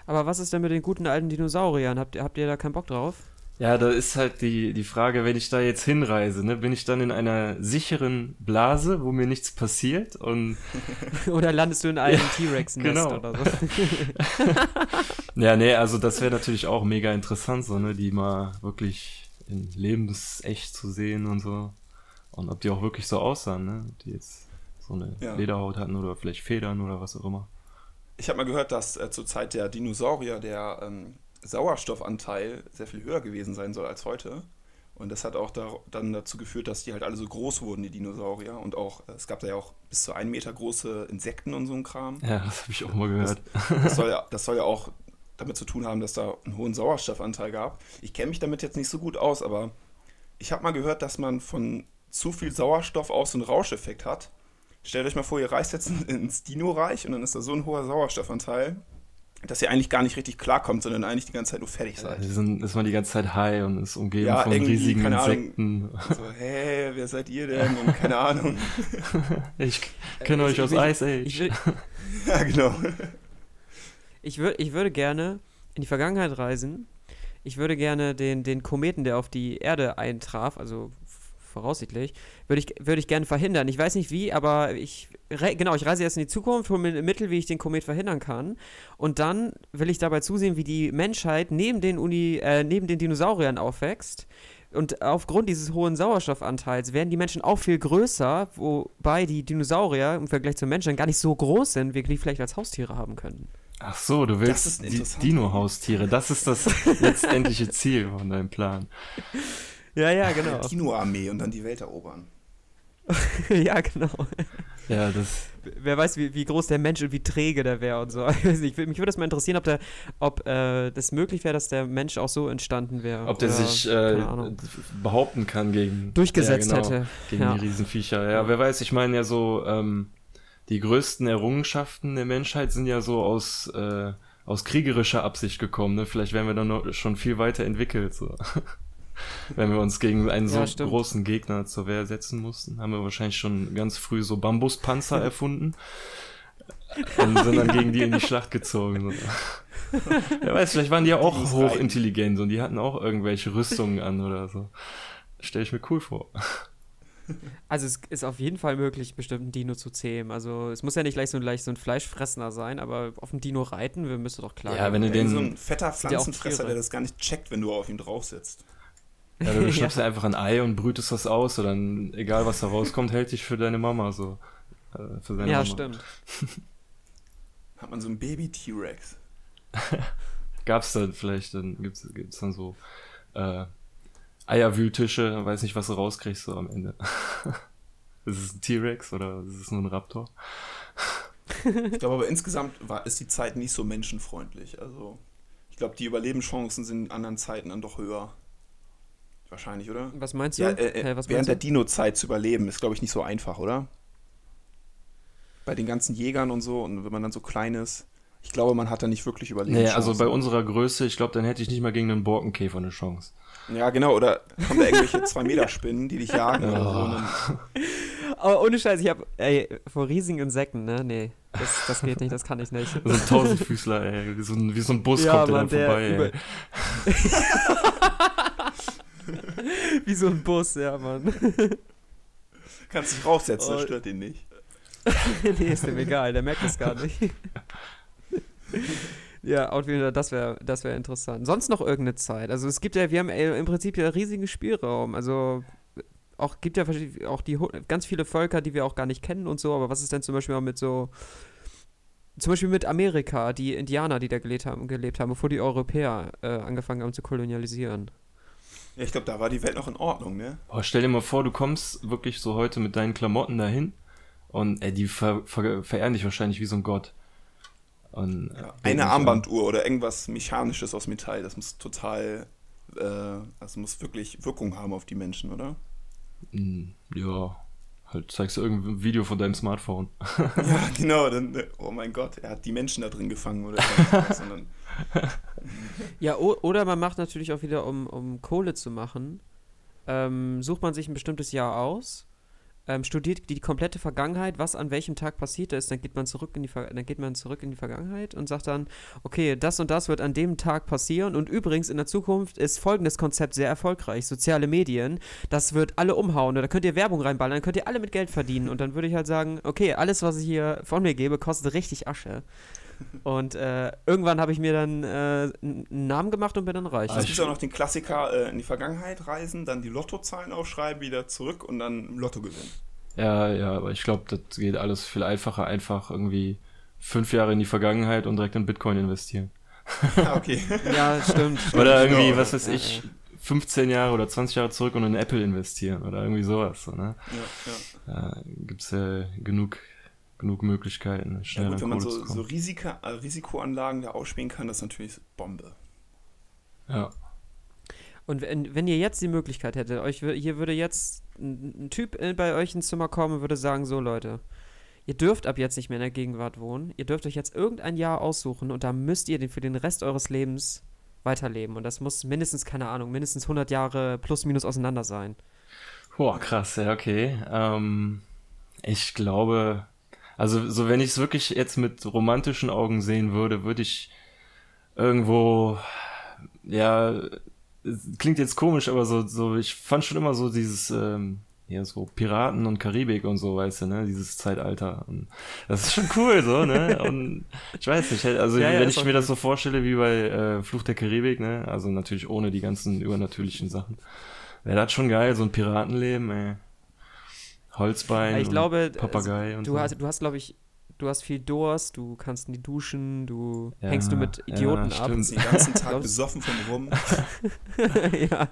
[SPEAKER 2] Aber was ist denn mit den guten alten Dinosauriern? Habt, habt ihr da keinen Bock drauf?
[SPEAKER 4] Ja, da ist halt die, die Frage, wenn ich da jetzt hinreise, ne, bin ich dann in einer sicheren Blase, wo mir nichts passiert und *laughs*
[SPEAKER 2] Oder landest du in einem T-Rex-Nest
[SPEAKER 4] genau.
[SPEAKER 2] oder so? *laughs*
[SPEAKER 4] Ja, nee, also das wäre natürlich auch mega interessant, so, ne, die mal wirklich in lebensecht zu sehen und so. Und ob die auch wirklich so aussahen, ne? Ob die jetzt so eine
[SPEAKER 1] Ja.
[SPEAKER 4] Lederhaut hatten oder vielleicht Federn oder was auch immer.
[SPEAKER 1] Ich habe mal gehört, dass äh, zur Zeit der Dinosaurier der ähm, Sauerstoffanteil sehr viel höher gewesen sein soll als heute. Und das hat auch da, dann dazu geführt, dass die halt alle so groß wurden, die Dinosaurier. Und auch, äh, es gab da ja auch bis zu einen Meter große Insekten und so ein Kram.
[SPEAKER 4] Ja, das habe ich auch mal gehört.
[SPEAKER 1] Das soll, ja, das soll ja auch damit zu tun haben, dass da einen hohen Sauerstoffanteil gab. Ich kenne mich damit jetzt nicht so gut aus, aber ich habe mal gehört, dass man von zu viel Sauerstoff auch so einen Rauscheffekt hat, stellt euch mal vor, ihr reist jetzt ins Dino-Reich und dann ist da so ein hoher Sauerstoffanteil, dass ihr eigentlich gar nicht richtig klarkommt, sondern eigentlich die ganze Zeit nur fertig seid.
[SPEAKER 4] Ja, sind, ist man die ganze Zeit high und ist umgeben
[SPEAKER 1] Ja,
[SPEAKER 4] von riesigen
[SPEAKER 1] keine Ahnung.
[SPEAKER 4] Insekten.
[SPEAKER 1] So, hey, wer seid ihr denn? Und keine Ahnung. *laughs*
[SPEAKER 4] Ich kenne euch
[SPEAKER 2] ich-
[SPEAKER 4] aus
[SPEAKER 2] ich-
[SPEAKER 4] Ice Age.
[SPEAKER 2] Ich, will, *laughs*
[SPEAKER 1] ja, genau.
[SPEAKER 2] ich, würd, ich würde gerne in die Vergangenheit reisen. Ich würde gerne den, den Kometen, der auf die Erde eintraf, also voraussichtlich, würde ich, würde ich gerne verhindern. Ich weiß nicht wie, aber ich, genau, ich reise jetzt in die Zukunft, hole mir Mittel, wie ich den Komet verhindern kann. Und dann will ich dabei zusehen, wie die Menschheit neben den, Uni, äh, neben den Dinosauriern aufwächst. Und aufgrund dieses hohen Sauerstoffanteils werden die Menschen auch viel größer, wobei die Dinosaurier im Vergleich zu Menschen gar nicht so groß sind, wie wir die vielleicht als Haustiere haben können.
[SPEAKER 4] Ach so, du willst
[SPEAKER 1] ein
[SPEAKER 4] Dino-Haustiere. Das ist das *laughs* letztendliche Ziel von deinem Plan.
[SPEAKER 2] Ja, ja, genau.
[SPEAKER 1] Dino-Armee und dann die Welt erobern. *laughs*
[SPEAKER 2] ja, genau.
[SPEAKER 4] Ja, das.
[SPEAKER 2] Wer weiß, wie, wie groß der Mensch und wie träge der wäre und so. *laughs* Ich weiß nicht, mich würde das mal interessieren, ob, der, ob äh, das möglich wäre, dass der Mensch auch so entstanden wäre.
[SPEAKER 4] Ob der
[SPEAKER 2] Oder,
[SPEAKER 4] sich äh, behaupten kann gegen.
[SPEAKER 2] durchgesetzt
[SPEAKER 4] ja, genau,
[SPEAKER 2] hätte.
[SPEAKER 4] Gegen
[SPEAKER 2] Ja.
[SPEAKER 4] die Riesenviecher. Ja, wer weiß, ich meine ja so, ähm, die größten Errungenschaften der Menschheit sind ja so aus, äh, aus kriegerischer Absicht gekommen. Ne? Vielleicht wären wir dann noch schon viel weiter entwickelt. So. *laughs* Wenn wir uns gegen einen so
[SPEAKER 2] Ja,
[SPEAKER 4] großen Gegner zur Wehr setzen mussten, haben wir wahrscheinlich schon ganz früh so Bambuspanzer *laughs* erfunden. Und sind dann gegen die in die Schlacht gezogen. *laughs* Wer weiß, vielleicht waren die ja auch hochintelligent und die hatten auch irgendwelche Rüstungen an oder so. Stell ich mir cool vor.
[SPEAKER 2] Also es ist auf jeden Fall möglich, bestimmt einen Dino zu zähmen. Also es muss ja nicht gleich so, gleich so ein Fleischfressender sein, aber auf dem Dino reiten wir müsste doch klar
[SPEAKER 4] Ja, wenn du den-
[SPEAKER 1] so ein fetter Pflanzenfresser, der das gar nicht checkt, wenn du auf ihn drauf sitzt.
[SPEAKER 4] Ja, du *laughs* schnappst dir einfach ein Ei und brütest das aus, oder dann, egal was da rauskommt, hält dich für deine Mama so. Äh, Für seine
[SPEAKER 2] Ja,
[SPEAKER 4] Mama.
[SPEAKER 2] stimmt. *laughs*
[SPEAKER 1] Hat man so ein Baby-T-Rex. *laughs*
[SPEAKER 4] Gab's da vielleicht, dann gibt's, gibt's dann so äh, Eierwühltische, weiß nicht, was du rauskriegst so am Ende. ist es ein T-Rex oder ist es nur ein Raptor?
[SPEAKER 1] Ich glaube aber insgesamt war, ist die Zeit nicht so menschenfreundlich. Also ich glaube, die Überlebenschancen sind in anderen Zeiten dann doch höher. Wahrscheinlich, oder?
[SPEAKER 2] Was meinst du?
[SPEAKER 1] Ja, äh,
[SPEAKER 2] Hä, was
[SPEAKER 1] während der
[SPEAKER 2] meinst du?
[SPEAKER 1] Dino-Zeit zu überleben, ist, glaube ich, nicht so einfach, oder? Bei den ganzen Jägern und so, und wenn man dann so klein ist, ich glaube, man hat da nicht wirklich überlebt.
[SPEAKER 4] Nee, also bei unserer Größe, ich glaube, dann hätte ich nicht mal gegen einen Borkenkäfer eine Chance.
[SPEAKER 1] Ja, genau, oder kommen da irgendwelche 2-Meter-Spinnen, die dich jagen oder so. Und dann,
[SPEAKER 2] Aber *laughs* ohne Scheiß, ich habe, ey, vor riesigen Insekten, ne? Nee, das, das geht nicht, das kann ich nicht.
[SPEAKER 4] So ein Tausendfüßler, ey. Wie so ein, wie so ein Bus
[SPEAKER 2] Ja,
[SPEAKER 4] kommt der
[SPEAKER 2] Mann,
[SPEAKER 4] dann
[SPEAKER 2] der
[SPEAKER 4] vorbei,
[SPEAKER 2] über-
[SPEAKER 4] ey. *laughs* *laughs*
[SPEAKER 2] Wie so ein Bus, ja, Mann. *laughs*
[SPEAKER 1] kannst dich draufsetzen, das
[SPEAKER 2] Oh.
[SPEAKER 1] stört ihn nicht. *laughs*
[SPEAKER 2] nee, ist dem egal, der merkt das gar nicht. ja, Fall, das wäre das wär interessant. Sonst noch irgendeine Zeit? Also es gibt ja, wir haben äh, im Prinzip ja riesigen Spielraum. Also auch gibt ja auch die ganz viele Völker, die wir auch gar nicht kennen und so, aber was ist denn zum Beispiel mit so zum Beispiel mit Amerika, die Indianer, die da gelebt haben, gelebt haben bevor die Europäer äh, angefangen haben zu kolonialisieren.
[SPEAKER 1] Ja, ich glaube, da war die Welt noch in Ordnung, ne?
[SPEAKER 4] Boah, stell dir mal vor, du kommst wirklich so heute mit deinen Klamotten dahin und ey, die ver ver verehren dich wahrscheinlich wie so ein Gott. Und,
[SPEAKER 1] Ja, eine Armbanduhr oder irgendwas Mechanisches aus Metall, das muss total, äh, das muss wirklich Wirkung haben auf die Menschen, oder?
[SPEAKER 4] Mm, Ja, halt zeigst du irgendein Video von deinem Smartphone. *laughs*
[SPEAKER 1] ja, genau, dann, oh mein Gott, er hat die Menschen da drin gefangen oder so. *laughs*
[SPEAKER 2] Ja, o oder man macht natürlich auch wieder, um, um Kohle zu machen, ähm, sucht man sich ein bestimmtes Jahr aus, ähm, studiert die komplette Vergangenheit, was an welchem Tag passiert ist, dann geht man zurück in die Ver dann geht man zurück in die Vergangenheit und sagt dann, okay, das und das wird an dem Tag passieren und übrigens in der Zukunft ist folgendes Konzept sehr erfolgreich, soziale Medien, das wird alle umhauen, da könnt ihr Werbung reinballern, dann könnt ihr alle mit Geld verdienen und dann würde ich halt sagen, okay, alles, was ich hier von mir gebe, kostet richtig Asche. Und äh, irgendwann habe ich mir dann äh, einen Namen gemacht und bin dann reich.
[SPEAKER 1] es gibt auch noch den Klassiker, äh, in die Vergangenheit reisen, dann die Lottozahlen aufschreiben, wieder zurück und dann im Lotto gewinnen.
[SPEAKER 4] Ja, ja, aber ich glaube, das geht alles viel einfacher, einfach irgendwie fünf Jahre in die Vergangenheit und direkt in Bitcoin investieren. *laughs* *laughs*
[SPEAKER 1] Ja, okay.
[SPEAKER 2] Ja, stimmt.
[SPEAKER 4] Oder irgendwie,
[SPEAKER 1] Genau.
[SPEAKER 4] was weiß
[SPEAKER 2] Ja,
[SPEAKER 4] ich, 15 Jahre oder 20 Jahre zurück und in Apple investieren oder irgendwie sowas. So, ne?
[SPEAKER 1] ja, ja.
[SPEAKER 4] Da gibt's ja genug, genug Möglichkeiten,
[SPEAKER 1] Ja,
[SPEAKER 4] schnell
[SPEAKER 1] gut,
[SPEAKER 4] an
[SPEAKER 1] wenn man so, so. Risika, äh, Risikoanlagen da ausspielen kann, das ist natürlich Bombe.
[SPEAKER 4] Ja.
[SPEAKER 2] Und wenn, wenn ihr jetzt die Möglichkeit hättet, euch hier würde jetzt ein, ein Typ äh, bei euch ins Zimmer kommen und würde sagen, so Leute, ihr dürft ab jetzt nicht mehr in der Gegenwart wohnen. Ihr dürft euch jetzt irgendein Jahr aussuchen und da müsst ihr den für den Rest eures Lebens weiterleben. Und das muss mindestens, keine Ahnung, mindestens 100 Jahre plus minus auseinander sein.
[SPEAKER 4] Boah, krass, ja, okay. Ähm, ich glaube, also so wenn ich es wirklich jetzt mit romantischen Augen sehen würde, würde ich irgendwo, ja, klingt jetzt komisch, aber so, so, ich fand schon immer so dieses, ähm, ja, so Piraten und Karibik und so, weißt du, ne, dieses Zeitalter. Und das ist schon cool, so, ne, *laughs* und ich weiß nicht, also ja, ja, wenn ich mir das so vorstelle wie bei äh, Fluch der Karibik, ne, also natürlich ohne die ganzen übernatürlichen Sachen, wäre das schon geil, so ein Piratenleben, ey. Holzbein,
[SPEAKER 2] ich glaube,
[SPEAKER 4] Papagei
[SPEAKER 2] und du
[SPEAKER 4] so.
[SPEAKER 2] hast, du hast, glaube ich, du hast viel Durst, du kannst nie duschen, du ja, hängst du mit Idioten
[SPEAKER 1] ja,
[SPEAKER 2] ab.
[SPEAKER 1] Den ganzen Tag *laughs* besoffen vom Rum. *laughs*
[SPEAKER 2] ja.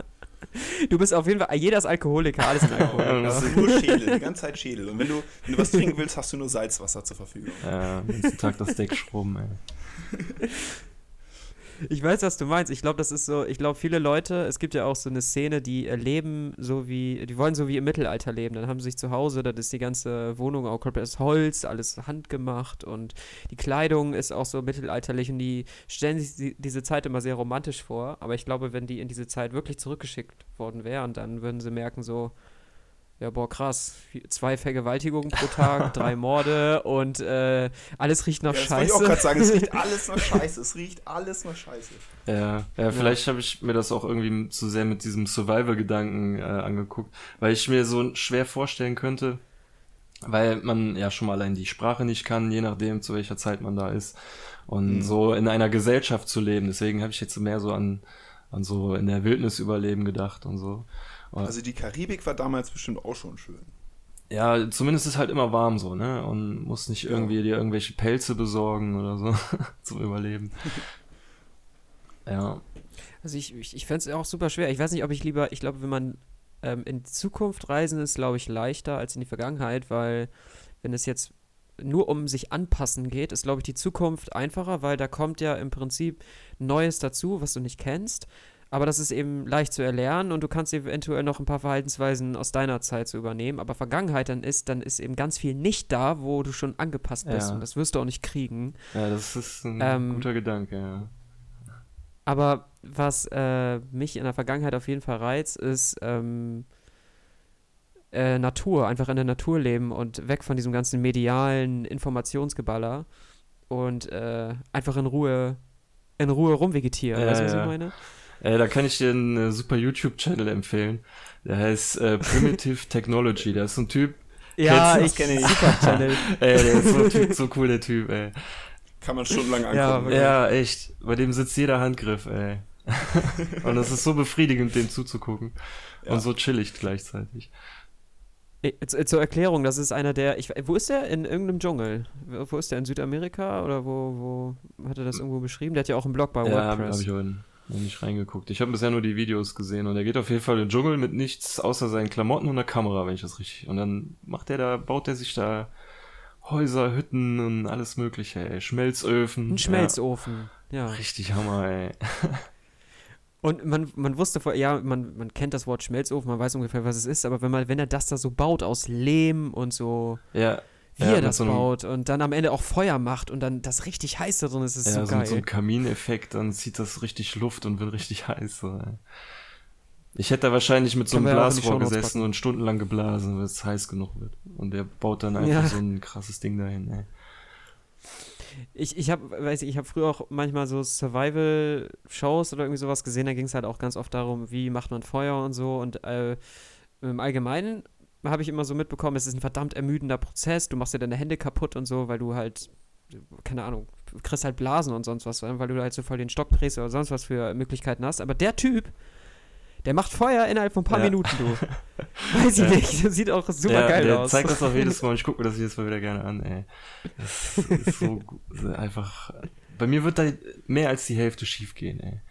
[SPEAKER 2] Du bist auf jeden Fall, jeder ist Alkoholiker, alles ist Alkoholiker.
[SPEAKER 1] das ist nur Schädel, die ganze Zeit Schädel. Und wenn du, wenn du was trinken willst, hast du nur Salzwasser zur Verfügung.
[SPEAKER 4] Ja, den ganzen Tag das Deck schrubben, ey. *laughs*
[SPEAKER 2] Ich weiß, was du meinst. Ich glaube, das ist so, ich glaube, viele Leute, es gibt ja auch so eine Szene, die leben so wie, die wollen so wie im Mittelalter leben. Dann haben sie sich zu Hause, das ist die ganze Wohnung auch komplett aus Holz, alles handgemacht und die Kleidung ist auch so mittelalterlich und die stellen sich die, diese Zeit immer sehr romantisch vor. Aber ich glaube, wenn die in diese Zeit wirklich zurückgeschickt worden wären, dann würden sie merken so, ja, boah, krass. Zwei Vergewaltigungen pro Tag, *laughs* drei Morde und äh, alles riecht nach ja, das Scheiße.
[SPEAKER 1] Ich auch gerade sagen, es riecht *laughs* alles nach Scheiße. Es riecht alles nach Scheiße.
[SPEAKER 4] Ja, ja vielleicht ja. habe ich mir das auch irgendwie zu sehr mit diesem Survival-Gedanken äh, angeguckt, weil ich mir so schwer vorstellen könnte, weil man ja schon mal allein die Sprache nicht kann, je nachdem, zu welcher Zeit man da ist. Und mhm. so in einer Gesellschaft zu leben. Deswegen habe ich jetzt mehr so an, an so in der Wildnis überleben gedacht und so.
[SPEAKER 1] Also die Karibik war damals bestimmt auch schon schön.
[SPEAKER 4] Ja, zumindest ist halt immer warm so, ne? Und muss nicht irgendwie ja. dir irgendwelche Pelze besorgen oder so *laughs* zum Überleben. *laughs* ja.
[SPEAKER 2] Also ich, ich, ich fände es auch super schwer. Ich weiß nicht, ob ich lieber, ich glaube, wenn man ähm, in die Zukunft reisen, ist, glaube ich, leichter als in die Vergangenheit, weil wenn es jetzt nur um sich anpassen geht, ist, glaube ich, die Zukunft einfacher, weil da kommt ja im Prinzip Neues dazu, was du nicht kennst. Aber das ist eben leicht zu erlernen und du kannst eventuell noch ein paar Verhaltensweisen aus deiner Zeit zu übernehmen. Aber Vergangenheit dann ist, dann ist eben ganz viel nicht da, wo du schon angepasst bist. Ja. Und das wirst du auch nicht kriegen.
[SPEAKER 4] Ja, das ist ein ähm, guter Gedanke, ja.
[SPEAKER 2] Aber was äh, mich in der Vergangenheit auf jeden Fall reizt, ist ähm, äh, Natur. Einfach in der Natur leben und weg von diesem ganzen medialen Informationsgeballer. Und äh, einfach in Ruhe, in Ruhe rumvegetieren. Ja, weißt du, was ja. ich meine?
[SPEAKER 4] Äh, da kann ich dir einen äh, super YouTube-Channel empfehlen. Der heißt äh, Primitive *laughs* Technology. Da ist so ein Typ.
[SPEAKER 2] Ja, ich kenne ihn. Super Channel. *laughs*
[SPEAKER 4] ey, der ist so, typ, so cool, der Typ, ey.
[SPEAKER 1] Kann man stundenlang angucken.
[SPEAKER 4] Ja, ja, echt. Bei dem sitzt jeder Handgriff, ey. *laughs* Und das ist so befriedigend, dem zuzugucken. Ja. Und so chillig gleichzeitig.
[SPEAKER 2] Zur Erklärung, das ist einer der. Ich, wo ist der? In irgendeinem Dschungel. Wo ist der? In Südamerika? Oder wo, wo hat er das irgendwo beschrieben? Der hat ja auch einen Blog bei
[SPEAKER 4] ja,
[SPEAKER 2] WordPress.
[SPEAKER 4] Ja, hab ich heute noch nicht reingeguckt. Ich habe bisher nur die Videos gesehen und er geht auf jeden Fall in den Dschungel mit nichts außer seinen Klamotten und einer Kamera, wenn ich das richtig. Und dann macht er da, baut er sich da Häuser, Hütten und alles Mögliche, ey. Schmelzöfen.
[SPEAKER 2] Ein Schmelzofen, ja. ja.
[SPEAKER 4] Richtig Hammer, ey. *laughs*
[SPEAKER 2] Und man, man wusste vor, ja, man, man kennt das Wort Schmelzofen, man weiß ungefähr, was es ist, aber wenn man, wenn er das da so baut aus Lehm und so.
[SPEAKER 4] Ja,
[SPEAKER 2] wie ja, er das so baut und dann am Ende auch Feuer macht und dann das richtig heiß da drin ist, ist ja, so, so geil.
[SPEAKER 4] so ein Kamineffekt, dann zieht das richtig Luft und wird richtig heiß. So. Ich hätte da wahrscheinlich mit so einem Blasrohr gesessen und stundenlang geblasen, weil es heiß genug wird. Und der baut dann einfach ja. so ein krasses Ding dahin. Ey.
[SPEAKER 2] Ich, ich habe, weiß ich, ich habe früher auch manchmal so Survival-Shows oder irgendwie sowas gesehen, da ging es halt auch ganz oft darum, wie macht man Feuer und so und äh, im Allgemeinen habe ich immer so mitbekommen, es ist ein verdammt ermüdender Prozess. Du machst dir deine Hände kaputt und so, weil du halt, keine Ahnung, kriegst halt Blasen und sonst was, weil du halt so voll den Stock drehst oder sonst was für Möglichkeiten hast. Aber der Typ, der macht Feuer innerhalb von ein paar ja. Minuten, du. *laughs* Weiß ich ja. nicht, das sieht auch super ja, geil der aus.
[SPEAKER 4] zeigt das auch jedes Mal ich gucke mir das jedes Mal wieder gerne an, ey. Das ist so *laughs* einfach. Bei mir wird da mehr als die Hälfte schief gehen, ey.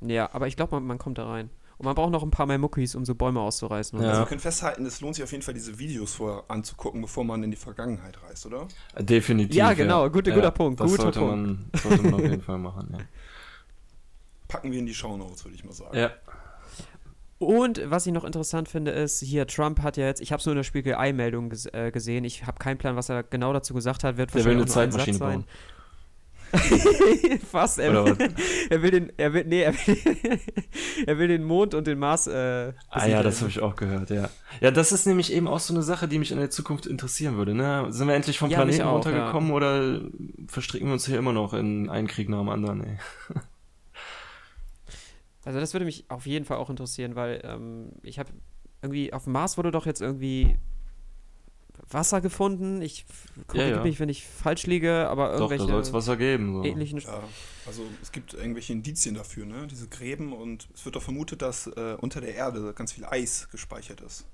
[SPEAKER 2] Ja, aber ich glaube, man, man kommt da rein. Und man braucht noch ein paar mehr Muckis, um so Bäume auszureißen.
[SPEAKER 1] Ja. Also wir können festhalten, es lohnt sich auf jeden Fall, diese Videos vorher anzugucken, bevor man in die Vergangenheit reist, oder?
[SPEAKER 4] Definitiv.
[SPEAKER 2] Ja, genau, ja. Gute, guter ja, Punkt.
[SPEAKER 4] Das
[SPEAKER 2] guter
[SPEAKER 4] sollte,
[SPEAKER 2] Punkt.
[SPEAKER 4] Man, sollte man auf jeden Fall machen, ja. *laughs*
[SPEAKER 1] Packen wir in die Shownotes, würde ich mal sagen.
[SPEAKER 4] Ja.
[SPEAKER 2] Und was ich noch interessant finde, ist, hier, Trump hat ja jetzt, ich habe es nur in der Spiegelei-Meldung ges äh, gesehen, ich habe keinen Plan, was er genau dazu gesagt hat, wird
[SPEAKER 4] Der will
[SPEAKER 2] wahrscheinlich
[SPEAKER 4] eine Zeitmaschine
[SPEAKER 2] Satz
[SPEAKER 4] bauen. *laughs*
[SPEAKER 2] Fast, er will, er will den, er will, nee, er will, *laughs* er will den Mond und den Mars äh,
[SPEAKER 4] Ah ja, das habe ich auch gehört, ja. Ja, das ist nämlich eben auch so eine Sache, die mich in der Zukunft interessieren würde. Ne? Sind wir endlich vom
[SPEAKER 2] Ja,
[SPEAKER 4] Planeten
[SPEAKER 2] auch,
[SPEAKER 4] runtergekommen oder verstricken wir uns hier immer noch in einen Krieg nach dem anderen? Ey? *laughs*
[SPEAKER 2] Also das würde mich auf jeden Fall auch interessieren, weil ähm, ich habe irgendwie, auf dem Mars wurde doch jetzt irgendwie Wasser gefunden. Ich korrigiere
[SPEAKER 4] ja.
[SPEAKER 2] mich, wenn ich falsch liege, aber
[SPEAKER 4] Doch, da
[SPEAKER 2] irgendwelche
[SPEAKER 4] soll es Wasser geben. So.
[SPEAKER 2] ähnlichen...
[SPEAKER 1] Ja, also es gibt irgendwelche Indizien dafür, ne? Diese Gräben und es wird doch vermutet, dass äh, unter der Erde ganz viel Eis gespeichert ist.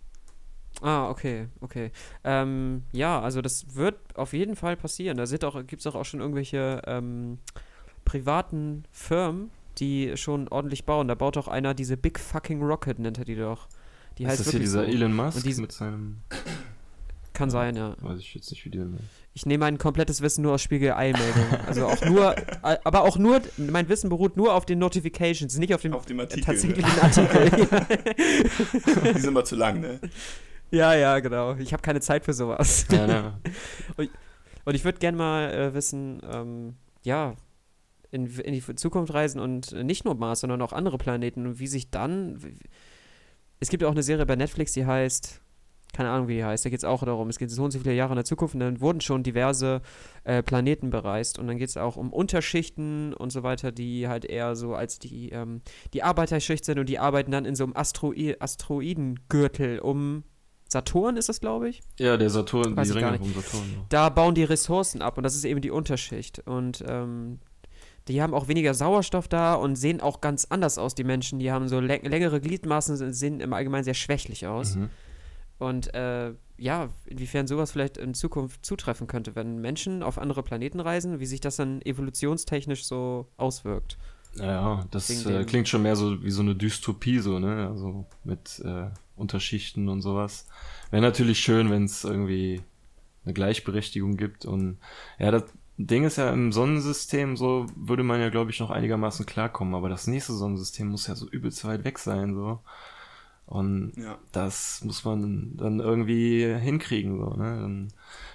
[SPEAKER 2] Ah, okay, okay. Ähm, ja, also das wird auf jeden Fall passieren. Da gibt es auch, auch schon irgendwelche ähm, privaten Firmen, die schon ordentlich bauen. Da baut auch einer diese Big Fucking Rocket, nennt er die doch. Die
[SPEAKER 4] ist
[SPEAKER 2] heißt
[SPEAKER 4] das hier dieser
[SPEAKER 2] so.
[SPEAKER 4] Elon Musk
[SPEAKER 2] diese-
[SPEAKER 4] mit seinem,
[SPEAKER 2] Kann sein, ja.
[SPEAKER 4] weiß ich jetzt nicht, wie die
[SPEAKER 2] Ich nehme mein komplettes Wissen nur aus Spiegel-Eilmeldungen. Also auch nur, äh, aber auch nur, mein Wissen beruht nur auf den Notifications, nicht auf dem
[SPEAKER 1] Auf dem Artikel.
[SPEAKER 2] tatsächlichen
[SPEAKER 1] Ne?
[SPEAKER 2] Artikel. *laughs* *laughs*
[SPEAKER 1] Die sind immer zu lang, ne?
[SPEAKER 2] ja, ja, genau. Ich habe keine Zeit für sowas.
[SPEAKER 4] Ja, *laughs* ne.
[SPEAKER 2] Und ich würde gerne mal äh, wissen, ähm, ja, in, in die Zukunft reisen und äh, nicht nur Mars, sondern auch andere Planeten und wie sich dann. Es gibt ja auch eine Serie bei Netflix, die heißt, keine Ahnung, wie die heißt, da geht es auch darum, es geht so und so viele Jahre in der Zukunft und dann wurden schon diverse äh, Planeten bereist und dann geht es auch um Unterschichten und so weiter, die halt eher so als die, ähm, die Arbeiterschicht sind und die arbeiten dann in so einem Astroi Asteroidengürtel um Saturn ist das, glaube ich.
[SPEAKER 4] Ja, der Saturn,
[SPEAKER 2] Weiß
[SPEAKER 4] die Ringe vom Saturn. ja.
[SPEAKER 2] da bauen die Ressourcen ab und das ist eben die Unterschicht. Und ähm, die haben auch weniger Sauerstoff da und sehen auch ganz anders aus, die Menschen. Die haben so lä längere Gliedmaßen, sehen im Allgemeinen sehr schwächlich aus.
[SPEAKER 4] Mhm.
[SPEAKER 2] Und äh, ja, inwiefern sowas vielleicht in Zukunft zutreffen könnte, wenn Menschen auf andere Planeten reisen, wie sich das dann evolutionstechnisch so auswirkt.
[SPEAKER 4] Ja, das äh, klingt schon mehr so wie so eine Dystopie, so, ne? Also mit äh, Unterschichten und sowas. Wäre natürlich schön, wenn es irgendwie eine Gleichberechtigung gibt. Und ja, das Ding ist ja im Sonnensystem, so würde man ja, glaube ich, noch einigermaßen klarkommen. Aber das nächste Sonnensystem muss ja so übelst weit weg sein, so. Und
[SPEAKER 1] Ja.
[SPEAKER 4] das muss man dann irgendwie hinkriegen, so, ne? Dann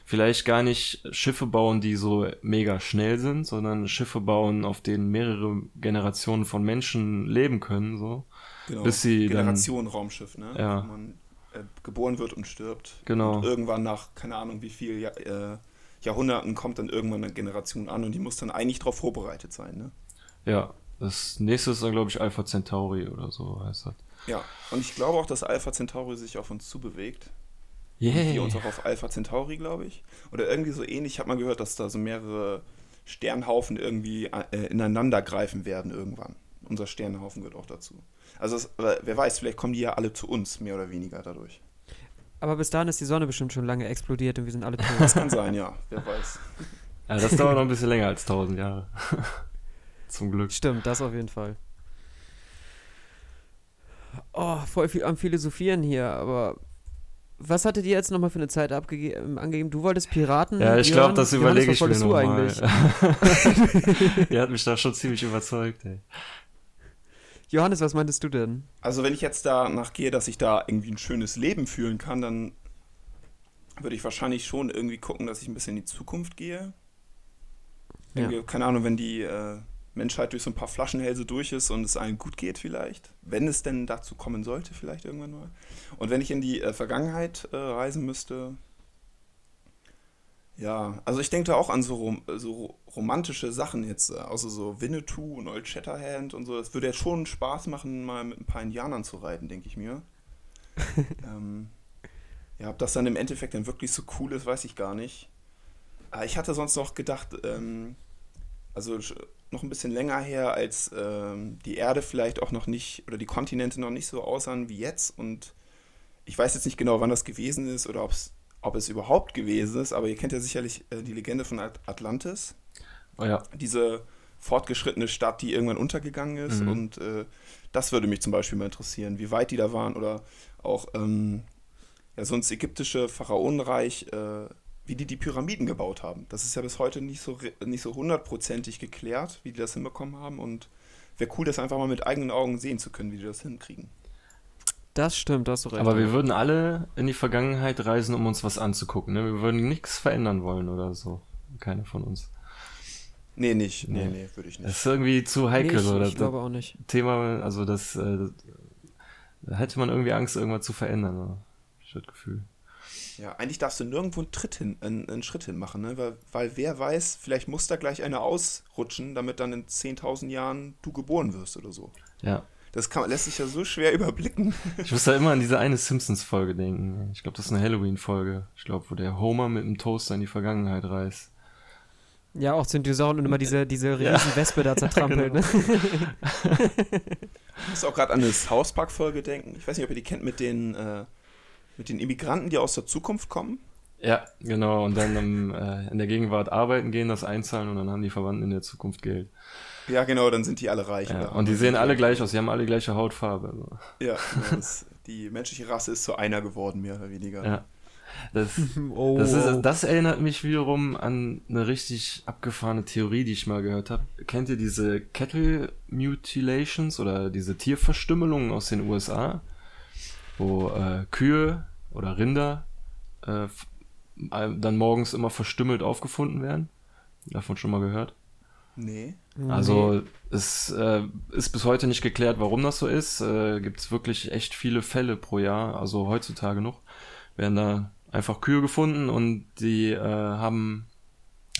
[SPEAKER 4] vielleicht gar nicht Schiffe bauen, die so mega schnell sind, sondern Schiffe bauen, auf denen mehrere Generationen von Menschen leben können, so.
[SPEAKER 1] Genau.
[SPEAKER 4] Bis sie dann-
[SPEAKER 1] Generation Raumschiff, ne?
[SPEAKER 4] Ja.
[SPEAKER 1] Wo man äh, geboren wird und stirbt.
[SPEAKER 4] Genau.
[SPEAKER 1] Und irgendwann nach, keine Ahnung, wie viel Jahr, äh, Jahrhunderten kommt dann irgendwann eine Generation an und die muss dann eigentlich darauf vorbereitet sein, ne?
[SPEAKER 4] Ja. Das nächste ist dann, glaube ich, Alpha Centauri oder so heißt das.
[SPEAKER 1] Ja. Und ich glaube auch, dass Alpha Centauri sich auf uns zubewegt. Und
[SPEAKER 4] Yeah.
[SPEAKER 1] wir uns auch auf Alpha Centauri, glaube ich. Oder irgendwie so ähnlich. Ich habe mal gehört, dass da so mehrere Sternhaufen irgendwie äh, ineinander greifen werden irgendwann. Unser Sternhaufen gehört auch dazu. Also es, aber wer weiß, vielleicht kommen die ja alle zu uns, mehr oder weniger dadurch.
[SPEAKER 2] Aber bis dahin ist die Sonne bestimmt schon lange explodiert und wir sind alle tot.
[SPEAKER 1] Das kann sein, ja. Wer weiß.
[SPEAKER 4] Ja, das dauert noch ein bisschen länger als 1000 Jahre. *laughs* Zum Glück.
[SPEAKER 2] Stimmt, das auf jeden Fall. Oh, voll viel am Philosophieren hier, aber was hattet ihr jetzt nochmal für eine Zeit angegeben? Du wolltest Piraten?
[SPEAKER 4] Ja, ich glaube, das überlege
[SPEAKER 2] was
[SPEAKER 4] ich mir
[SPEAKER 2] wolltest du
[SPEAKER 4] nochmal. *laughs* Ihr hat mich da schon ziemlich überzeugt, ey.
[SPEAKER 2] Johannes, was meintest du denn?
[SPEAKER 1] Also wenn ich jetzt danach gehe, dass ich da irgendwie ein schönes Leben fühlen kann, dann würde ich wahrscheinlich schon irgendwie gucken, dass ich ein bisschen in die Zukunft gehe. Irgendwie, Keine Ahnung, wenn die äh, Menschheit durch so ein paar Flaschenhälse durch ist und es allen gut geht vielleicht. Wenn es denn dazu kommen sollte, vielleicht irgendwann mal. Und wenn ich in die äh, Vergangenheit äh, reisen müsste, ja, also ich denke da auch an so, rom so romantische Sachen jetzt, äh, außer so Winnetou und Old Shatterhand und so. Es würde jetzt schon Spaß machen, mal mit ein paar Indianern zu reiten, denke ich mir. *laughs* ähm, ja, ob das dann im Endeffekt dann wirklich so cool ist, weiß ich gar nicht. Aber ich hatte sonst noch gedacht, ähm, also noch ein bisschen länger her, als ähm, die Erde vielleicht auch noch nicht oder die Kontinente noch nicht so aussahen wie jetzt. Und ich weiß jetzt nicht genau, wann das gewesen ist oder ob's, ob es überhaupt gewesen ist, aber ihr kennt ja sicherlich äh, die Legende von At Atlantis
[SPEAKER 4] Oh ja.
[SPEAKER 1] diese fortgeschrittene Stadt, die irgendwann untergegangen ist.
[SPEAKER 4] Mhm.
[SPEAKER 1] Und äh, das würde mich zum Beispiel mal interessieren, wie weit die da waren oder auch ähm, ja, so ins ägyptische Pharaonenreich, äh, wie die die Pyramiden gebaut haben. Das ist ja bis heute nicht so, nicht so hundertprozentig geklärt, wie die das hinbekommen haben. Und wäre cool, das einfach mal mit eigenen Augen sehen zu können, wie die das hinkriegen.
[SPEAKER 2] Das stimmt, da hast du recht.
[SPEAKER 4] Aber wir würden alle in die Vergangenheit reisen, um uns was anzugucken. Ne? Wir würden nichts verändern wollen oder so. Keiner von uns.
[SPEAKER 1] Nee, nicht. Nee,
[SPEAKER 4] Nee.
[SPEAKER 1] nee, würde ich
[SPEAKER 4] Das
[SPEAKER 1] nicht.
[SPEAKER 4] ist irgendwie zu
[SPEAKER 2] nee,
[SPEAKER 4] heikel.
[SPEAKER 2] ich,
[SPEAKER 4] so.
[SPEAKER 2] ich
[SPEAKER 4] Das,
[SPEAKER 2] glaube auch nicht.
[SPEAKER 4] Thema, also das, äh, das, da hätte man irgendwie Angst, irgendwas zu verändern. Hab Ich das Gefühl.
[SPEAKER 1] Ja, eigentlich darfst du nirgendwo einen, Tritt hin, einen, einen Schritt hin machen, ne? weil, weil wer weiß, vielleicht muss da gleich einer ausrutschen, damit dann in 10.000 Jahren du geboren wirst oder so.
[SPEAKER 4] Ja.
[SPEAKER 1] Das kann, lässt sich ja so schwer überblicken. *laughs*
[SPEAKER 4] Ich muss da immer an diese eine Simpsons-Folge denken. Ich glaube, das ist eine Halloween-Folge. Ich glaube, wo der Homer mit dem Toaster in die Vergangenheit reist.
[SPEAKER 2] Ja, auch zu Dinosauriern und immer diese, diese
[SPEAKER 4] Ja.
[SPEAKER 2] riesen Wespe da *laughs* zertrampelt.
[SPEAKER 4] Genau.
[SPEAKER 2] ne?
[SPEAKER 1] Ich muss auch gerade an eine South Park-Folge denken. Ich weiß nicht, ob ihr die kennt mit den, äh, mit den Immigranten, die aus der Zukunft kommen.
[SPEAKER 4] Ja, genau. Und dann ähm, äh, in der Gegenwart arbeiten gehen, das einzahlen und dann haben die Verwandten in der Zukunft Geld.
[SPEAKER 1] Ja, genau, dann sind die alle reich.
[SPEAKER 4] Ja, und die sehen alle gleich aus. Die haben alle gleiche Hautfarbe. So.
[SPEAKER 1] Ja, *laughs* genau, das, die menschliche Rasse ist zu einer geworden, mehr oder weniger.
[SPEAKER 4] Ja. Das, *laughs*
[SPEAKER 2] oh,
[SPEAKER 4] das, ist, das erinnert mich wiederum an eine richtig abgefahrene Theorie, die ich mal gehört habe. Kennt ihr diese Cattle Mutilations oder diese Tierverstümmelungen aus den USA? Wo äh, Kühe oder Rinder äh, dann morgens immer verstümmelt aufgefunden werden? Davon schon mal gehört?
[SPEAKER 1] Nee.
[SPEAKER 2] nee.
[SPEAKER 4] Also es äh, ist bis heute nicht geklärt, warum das so ist. Äh, Gibt es wirklich echt viele Fälle pro Jahr, also heutzutage noch, werden da einfach Kühe gefunden und die äh, haben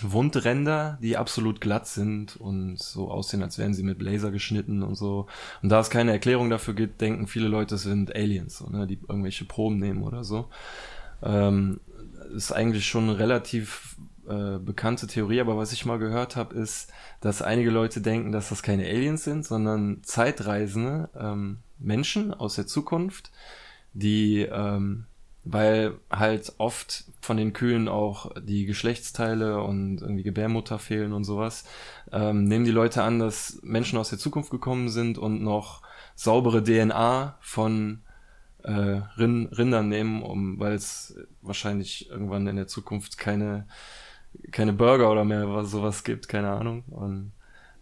[SPEAKER 4] Wundränder, die absolut glatt sind und so aussehen, als wären sie mit Laser geschnitten und so. Und da es keine Erklärung dafür gibt, denken viele Leute, es sind Aliens, so, ne, die irgendwelche Proben nehmen oder so. Ähm, ist eigentlich schon eine relativ äh, bekannte Theorie, aber was ich mal gehört habe, ist, dass einige Leute denken, dass das keine Aliens sind, sondern Zeitreisende ähm, Menschen aus der Zukunft, die, ähm, weil halt oft von den Kühen auch die Geschlechtsteile und irgendwie Gebärmutter fehlen und sowas, ähm, nehmen die Leute an, dass Menschen aus der Zukunft gekommen sind und noch saubere DNA von äh, Rin Rindern nehmen, um, weil es wahrscheinlich irgendwann in der Zukunft keine keine Burger oder mehr was sowas gibt, keine Ahnung. Und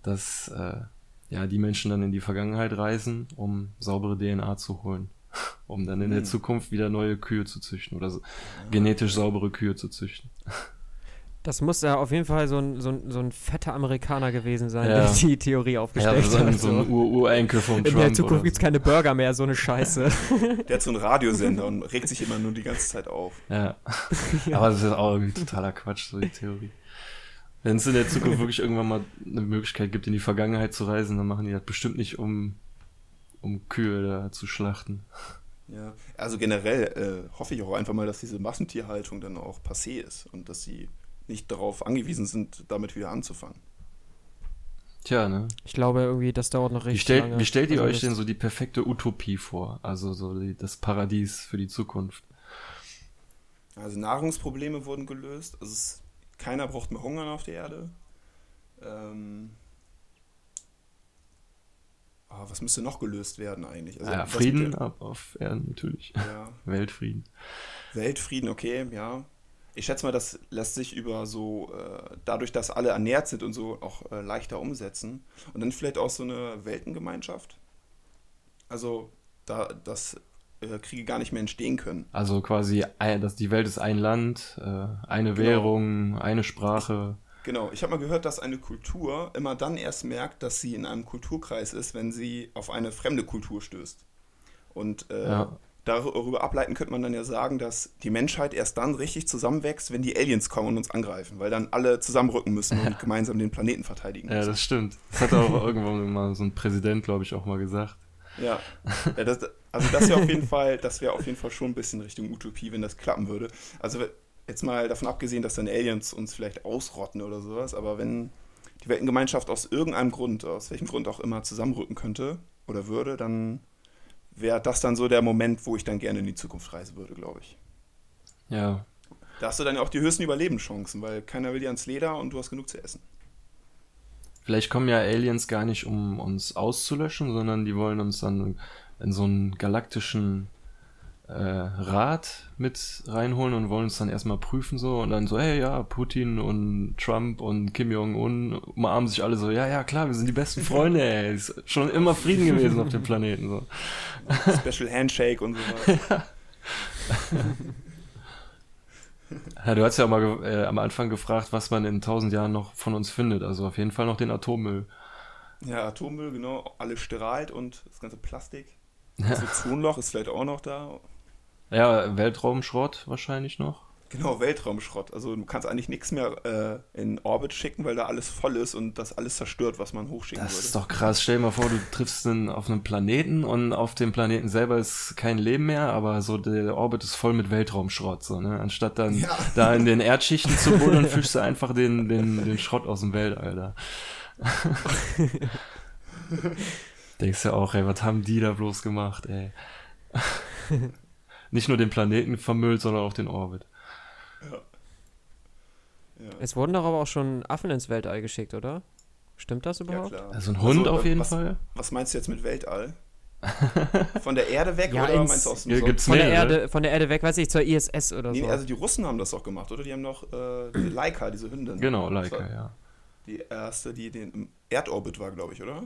[SPEAKER 4] dass äh, ja die Menschen dann in die Vergangenheit reisen, um saubere DNA zu holen, um dann in der
[SPEAKER 1] Hm.
[SPEAKER 4] Zukunft wieder neue Kühe zu züchten oder so, genetisch saubere Kühe zu züchten.
[SPEAKER 2] Das muss ja auf jeden Fall so ein, so ein, so ein fetter Amerikaner gewesen sein,
[SPEAKER 4] Ja.
[SPEAKER 2] der die Theorie
[SPEAKER 4] Ja,
[SPEAKER 2] aufgestellt
[SPEAKER 4] so ein,
[SPEAKER 2] hat.
[SPEAKER 4] so ein Ur Urenkel von
[SPEAKER 2] In
[SPEAKER 4] Trump.
[SPEAKER 2] der Zukunft gibt es
[SPEAKER 4] so.
[SPEAKER 2] keine Burger mehr, so eine Scheiße.
[SPEAKER 1] Der hat so einen Radiosender und regt sich immer nur die ganze Zeit auf.
[SPEAKER 4] Ja. *laughs* Aber das ist auch irgendwie totaler Quatsch, so die Theorie. Wenn es in der Zukunft *laughs* wirklich irgendwann mal eine Möglichkeit gibt, in die Vergangenheit zu reisen, dann machen die das bestimmt nicht, um, um Kühe da zu schlachten.
[SPEAKER 1] Ja, also generell äh, hoffe ich auch einfach mal, dass diese Massentierhaltung dann auch passé ist und dass sie nicht darauf angewiesen sind, damit wieder anzufangen.
[SPEAKER 4] Tja, ne?
[SPEAKER 2] Ich glaube irgendwie, das dauert noch
[SPEAKER 4] Wie,
[SPEAKER 2] richtig
[SPEAKER 4] stellt,
[SPEAKER 2] lange.
[SPEAKER 4] wie stellt ihr
[SPEAKER 2] Also
[SPEAKER 4] euch denn so die perfekte Utopie vor? Also so die, das Paradies für die Zukunft.
[SPEAKER 1] Also Nahrungsprobleme wurden gelöst. Also es, keiner braucht mehr Hungern auf der Erde. Ähm, ah, was müsste noch gelöst werden eigentlich? Also
[SPEAKER 4] ja, Frieden
[SPEAKER 1] der-
[SPEAKER 4] auf Erden natürlich.
[SPEAKER 1] Ja, *laughs*
[SPEAKER 4] Weltfrieden.
[SPEAKER 1] Weltfrieden, okay, ja. Ich schätze mal, das lässt sich über so, äh, dadurch, dass alle ernährt sind und so, auch äh, leichter umsetzen. Und dann vielleicht auch so eine Weltengemeinschaft. Also, da, dass äh, Kriege gar nicht mehr entstehen können.
[SPEAKER 4] Also quasi, dass die Welt ist ein Land, äh, eine
[SPEAKER 1] Genau.
[SPEAKER 4] Währung, eine Sprache.
[SPEAKER 1] Genau, ich habe mal gehört, dass eine Kultur immer dann erst merkt, dass sie in einem Kulturkreis ist, wenn sie auf eine fremde Kultur stößt. Und äh,
[SPEAKER 4] Ja.
[SPEAKER 1] darüber ableiten könnte man dann ja sagen, dass die Menschheit erst dann richtig zusammenwächst, wenn die Aliens kommen und uns angreifen, weil dann alle zusammenrücken müssen und gemeinsam den Planeten verteidigen
[SPEAKER 4] Ja,
[SPEAKER 1] müssen.
[SPEAKER 4] das stimmt. Das hat auch *laughs* irgendwann mal so ein Präsident, glaube ich, auch mal gesagt.
[SPEAKER 1] Ja, ja das, also das wäre auf jeden Fall, das wäre auf jeden Fall schon ein bisschen Richtung Utopie, wenn das klappen würde. Also jetzt mal davon abgesehen, dass dann Aliens uns vielleicht ausrotten oder sowas, aber wenn die Weltengemeinschaft aus irgendeinem Grund, aus welchem Grund auch immer, zusammenrücken könnte oder würde, dann wäre das dann so der Moment, wo ich dann gerne in die Zukunft reisen würde, glaube ich.
[SPEAKER 4] Ja,
[SPEAKER 1] Da hast du dann ja auch die höchsten Überlebenschancen, weil keiner will dir ans Leder und du hast genug zu essen.
[SPEAKER 4] Vielleicht kommen ja Aliens gar nicht, um uns auszulöschen, sondern die wollen uns dann in so einen galaktischen äh, Rat mit reinholen und wollen uns dann erstmal prüfen so und dann so, hey ja, Putin und Trump und Kim Jong-un umarmen sich alle so, ja, ja, klar, wir sind die besten Freunde, ey. *laughs* Ist schon immer Frieden gewesen auf dem Planeten. So. *laughs*
[SPEAKER 1] Special Handshake und sowas. *laughs*
[SPEAKER 4] Ja, du hast ja auch mal äh, am Anfang gefragt, was man in tausend Jahren noch von uns findet. Also auf jeden Fall noch den Atommüll.
[SPEAKER 1] Ja, Atommüll, genau. Alles strahlt und das ganze Plastik. Das Ozonloch ist vielleicht auch noch da.
[SPEAKER 4] Ja, Weltraumschrott wahrscheinlich noch.
[SPEAKER 1] Genau, Weltraumschrott. Also du kannst eigentlich nichts mehr äh, in Orbit schicken, weil da alles voll ist und das alles zerstört, was man hochschicken
[SPEAKER 4] Das
[SPEAKER 1] würde.
[SPEAKER 4] ist doch krass. Stell dir mal vor, du triffst einen, auf einem Planeten und auf dem Planeten selber ist kein Leben mehr, aber so der Orbit ist voll mit Weltraumschrott. So, ne? Anstatt dann
[SPEAKER 1] Ja.
[SPEAKER 4] da in den Erdschichten zu buddeln, *laughs* fischst du einfach den, den, den Schrott aus dem Weltall da. *laughs* Denkst ja auch, ey, was haben die da bloß gemacht, ey? *laughs* Nicht nur den Planeten vermüllt, sondern auch den Orbit.
[SPEAKER 1] Ja,
[SPEAKER 2] Es wurden doch aber auch schon Affen ins Weltall geschickt, oder? Stimmt das
[SPEAKER 1] ja
[SPEAKER 2] überhaupt?
[SPEAKER 1] klar.
[SPEAKER 4] Also ein Hund auf jeden
[SPEAKER 1] was,
[SPEAKER 4] Fall.
[SPEAKER 1] Was meinst du jetzt mit Weltall? *laughs* Von der Erde weg
[SPEAKER 2] Ja,
[SPEAKER 1] oder
[SPEAKER 2] ins-
[SPEAKER 1] meinst du aus dem
[SPEAKER 4] Ja, gibt's
[SPEAKER 2] von, der. Erde, von der Erde weg, weiß ich, zur ISS oder
[SPEAKER 1] Nee,
[SPEAKER 2] so.
[SPEAKER 1] also die Russen haben das doch gemacht, oder? Die haben noch äh, diese Laika, diese Hündin.
[SPEAKER 4] Genau, Leica, ja.
[SPEAKER 1] Die erste, die den im Erdorbit war, glaube ich, oder?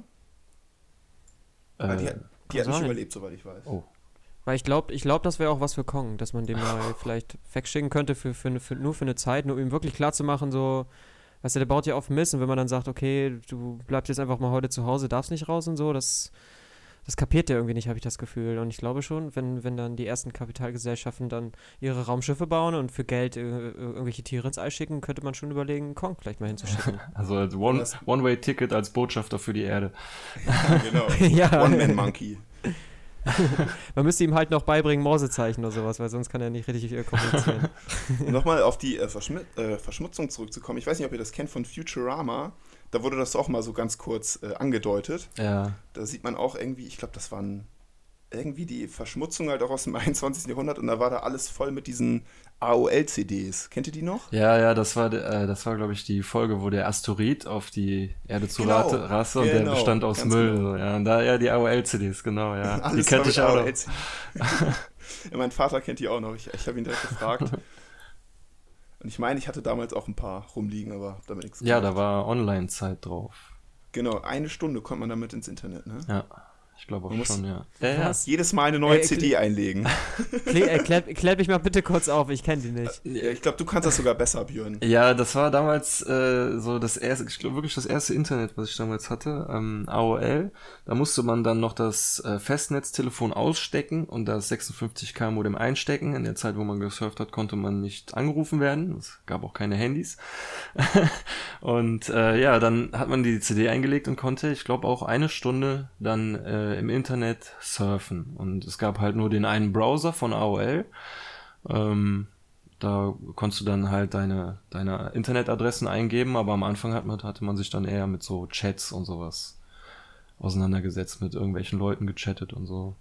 [SPEAKER 1] Weil die,
[SPEAKER 4] Äh,
[SPEAKER 1] hat- die hat nicht überlebt, soweit ich weiß.
[SPEAKER 4] Oh.
[SPEAKER 2] Weil ich glaube, ich glaub, das wäre auch was für Kong, dass man den mal vielleicht wegschicken könnte, für, für, eine- für, nur für eine Zeit, nur um ihm wirklich klar zu machen, so, weißt du, der baut ja oft Mist und wenn man dann sagt, okay, du bleibst jetzt einfach mal heute zu Hause, darfst nicht raus und so, das, das kapiert der irgendwie nicht, habe ich das Gefühl. Und ich glaube schon, wenn, wenn dann die ersten Kapitalgesellschaften dann ihre Raumschiffe bauen und für Geld äh, äh, irgendwelche Tiere ins All schicken, könnte man schon überlegen, Kong vielleicht mal hinzuschicken. *laughs*
[SPEAKER 4] Also als One- One-Way-Ticket als Botschafter für die Erde.
[SPEAKER 1] genau. *laughs*
[SPEAKER 2] ja,
[SPEAKER 1] One-Man-Monkey. *laughs*
[SPEAKER 2] man müsste ihm halt noch beibringen Morsezeichen oder sowas, weil sonst kann er nicht richtig äh, kommunizieren.
[SPEAKER 1] Um *laughs* Nochmal auf die äh, äh, Verschmutzung zurückzukommen. Ich weiß nicht, ob ihr das kennt von Futurama. Da wurde das auch mal so ganz kurz äh, angedeutet.
[SPEAKER 4] Ja.
[SPEAKER 1] Da sieht man auch irgendwie, ich glaube, das waren irgendwie die Verschmutzung halt auch aus dem *laughs* 21. Jahrhundert und da war da alles voll mit diesen AOL-CDs. Kennt ihr die noch?
[SPEAKER 4] Ja, ja, das war, äh, das war, glaube ich, die Folge, wo der Asteroid auf die Erde zu
[SPEAKER 1] Genau,
[SPEAKER 4] raste und der
[SPEAKER 1] genau,
[SPEAKER 4] bestand aus Müll.
[SPEAKER 1] genau.
[SPEAKER 4] Ja, und da ja die AOL-CDs, genau, ja. *laughs* die
[SPEAKER 1] Alles
[SPEAKER 4] kannte
[SPEAKER 1] voll
[SPEAKER 4] ich auch noch.
[SPEAKER 1] AOL-CDs. ja, mein Vater kennt die auch noch. Ich, ich habe ihn direkt gefragt. *laughs* Und ich meine, ich hatte damals auch ein paar rumliegen, aber hab damit nichts
[SPEAKER 4] Ja,
[SPEAKER 1] gemacht.
[SPEAKER 4] da war Online-Zeit drauf.
[SPEAKER 1] Genau, eine Stunde kommt man damit ins Internet, ne?
[SPEAKER 4] Ja, ich glaube auch
[SPEAKER 1] Man muss-
[SPEAKER 4] schon, ja. ja?
[SPEAKER 1] Jedes Mal eine neue
[SPEAKER 2] Äh,
[SPEAKER 1] CD einlegen.
[SPEAKER 2] Klär, erklär, klär mich mal bitte kurz auf, ich kenne die nicht.
[SPEAKER 1] Ja, ich glaube, du kannst das sogar besser, Björn.
[SPEAKER 4] Ja, das war damals äh, so das erste, ich glaube wirklich das erste Internet, was ich damals hatte, ähm, AOL. Da musste man dann noch das äh, Festnetztelefon ausstecken und das 56K Modem einstecken. In der Zeit, wo man gesurft hat, konnte man nicht angerufen werden. Es gab auch keine Handys. *laughs* und äh, ja, dann hat man die CD eingelegt und konnte, ich glaube, auch eine Stunde dann äh, im Internet surfen. Und es gab halt nur den einen Browser von AOL. Ähm, da konntest du dann halt deine, deine Internetadressen eingeben, aber am Anfang hat man, hatte man sich dann eher mit so Chats und sowas auseinandergesetzt, mit irgendwelchen Leuten gechattet und so.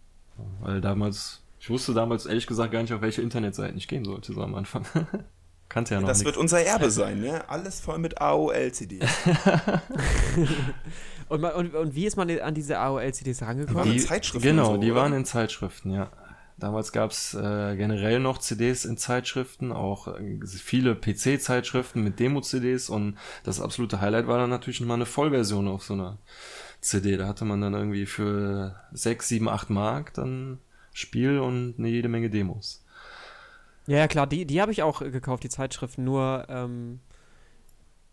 [SPEAKER 4] Weil damals, ich wusste damals ehrlich gesagt gar nicht, auf welche Internetseiten ich gehen sollte, so am Anfang. *laughs* Kannte ja noch
[SPEAKER 1] Das
[SPEAKER 4] nichts.
[SPEAKER 1] wird unser Erbe sein, ne? Alles voll mit AOL-CDs. *laughs*
[SPEAKER 2] Und, und, und wie ist man an diese AOL-CDs rangekommen?
[SPEAKER 1] waren in Zeitschriften
[SPEAKER 4] Genau,
[SPEAKER 1] so,
[SPEAKER 4] die
[SPEAKER 1] oder?
[SPEAKER 4] waren in Zeitschriften, ja. Damals gab's äh, generell noch CDs in Zeitschriften, auch äh, viele PC-Zeitschriften mit Demo-CDs und das absolute Highlight war dann natürlich mal eine Vollversion auf so einer CD. Da hatte man dann irgendwie für 6, 7, 8 Mark dann Spiel und eine jede Menge Demos.
[SPEAKER 2] Ja, ja, klar, die, die habe ich auch äh, gekauft, die Zeitschriften, nur ähm,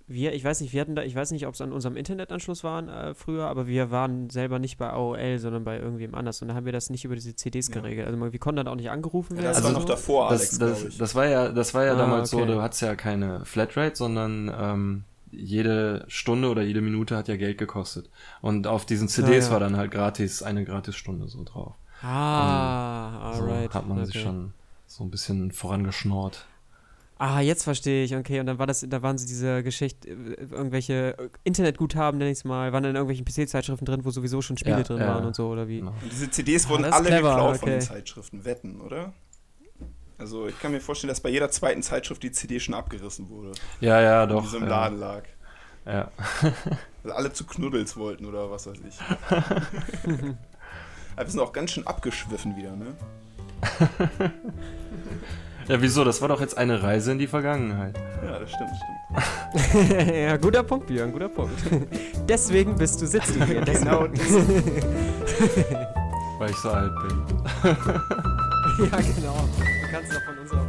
[SPEAKER 2] wir, ich weiß nicht, wir hatten da, ich weiß nicht, ob es an unserem Internetanschluss waren äh, früher, aber wir waren selber nicht bei AOL, sondern bei irgendwem anders und da haben wir das nicht über diese CDs
[SPEAKER 1] Ja.
[SPEAKER 2] geregelt. Also wir konnten dann auch nicht angerufen
[SPEAKER 1] Ja,
[SPEAKER 2] werden.
[SPEAKER 1] das
[SPEAKER 4] Also
[SPEAKER 1] war noch davor,
[SPEAKER 4] Das,
[SPEAKER 1] Alex,
[SPEAKER 4] das,
[SPEAKER 1] ich.
[SPEAKER 4] das war ja, das war ja
[SPEAKER 2] Ah,
[SPEAKER 4] damals
[SPEAKER 2] okay.
[SPEAKER 4] so, du hattest ja keine Flatrate, sondern ähm, jede Stunde oder jede Minute hat ja Geld gekostet. Und auf diesen CDs
[SPEAKER 2] ja.
[SPEAKER 4] war dann halt gratis, eine Gratisstunde so drauf.
[SPEAKER 2] ah,
[SPEAKER 4] So
[SPEAKER 2] alright.
[SPEAKER 4] hat man sich
[SPEAKER 2] okay.
[SPEAKER 4] schon so ein bisschen vorangeschnort.
[SPEAKER 2] Ah, jetzt verstehe ich, okay. Und dann war das, da waren sie diese Geschichte, äh, irgendwelche äh, Internetguthaben, nenn ich es mal, waren dann in irgendwelchen PC-Zeitschriften drin, wo sowieso schon Spiele
[SPEAKER 4] Ja,
[SPEAKER 2] drin
[SPEAKER 4] ja.
[SPEAKER 2] waren und so, oder wie?
[SPEAKER 4] Genau.
[SPEAKER 1] Und diese CDs
[SPEAKER 2] Ah,
[SPEAKER 1] wurden alle
[SPEAKER 2] clever,
[SPEAKER 1] geklaut von den
[SPEAKER 2] okay.
[SPEAKER 1] Zeitschriften. Wetten, oder? Also ich kann mir vorstellen, dass bei jeder zweiten Zeitschrift die CD schon abgerissen wurde.
[SPEAKER 4] Ja, ja,
[SPEAKER 1] die
[SPEAKER 4] doch.
[SPEAKER 1] so im
[SPEAKER 4] ja.
[SPEAKER 1] Laden lag.
[SPEAKER 4] Ja.
[SPEAKER 1] Weil *laughs* alle zu Knuddels wollten oder was weiß ich. *laughs* Aber wir sind auch ganz schön abgeschwiffen wieder, ne?
[SPEAKER 4] Ja, wieso? Das war doch jetzt eine Reise in die Vergangenheit.
[SPEAKER 1] Ja, das stimmt, stimmt. *laughs*
[SPEAKER 2] ja, guter Punkt, Björn, guter Punkt. *laughs* Deswegen bist du sitzt du hier. *laughs*
[SPEAKER 1] Genau.
[SPEAKER 4] Weil ich so alt bin.
[SPEAKER 2] ja, genau. Du kannst doch von unserer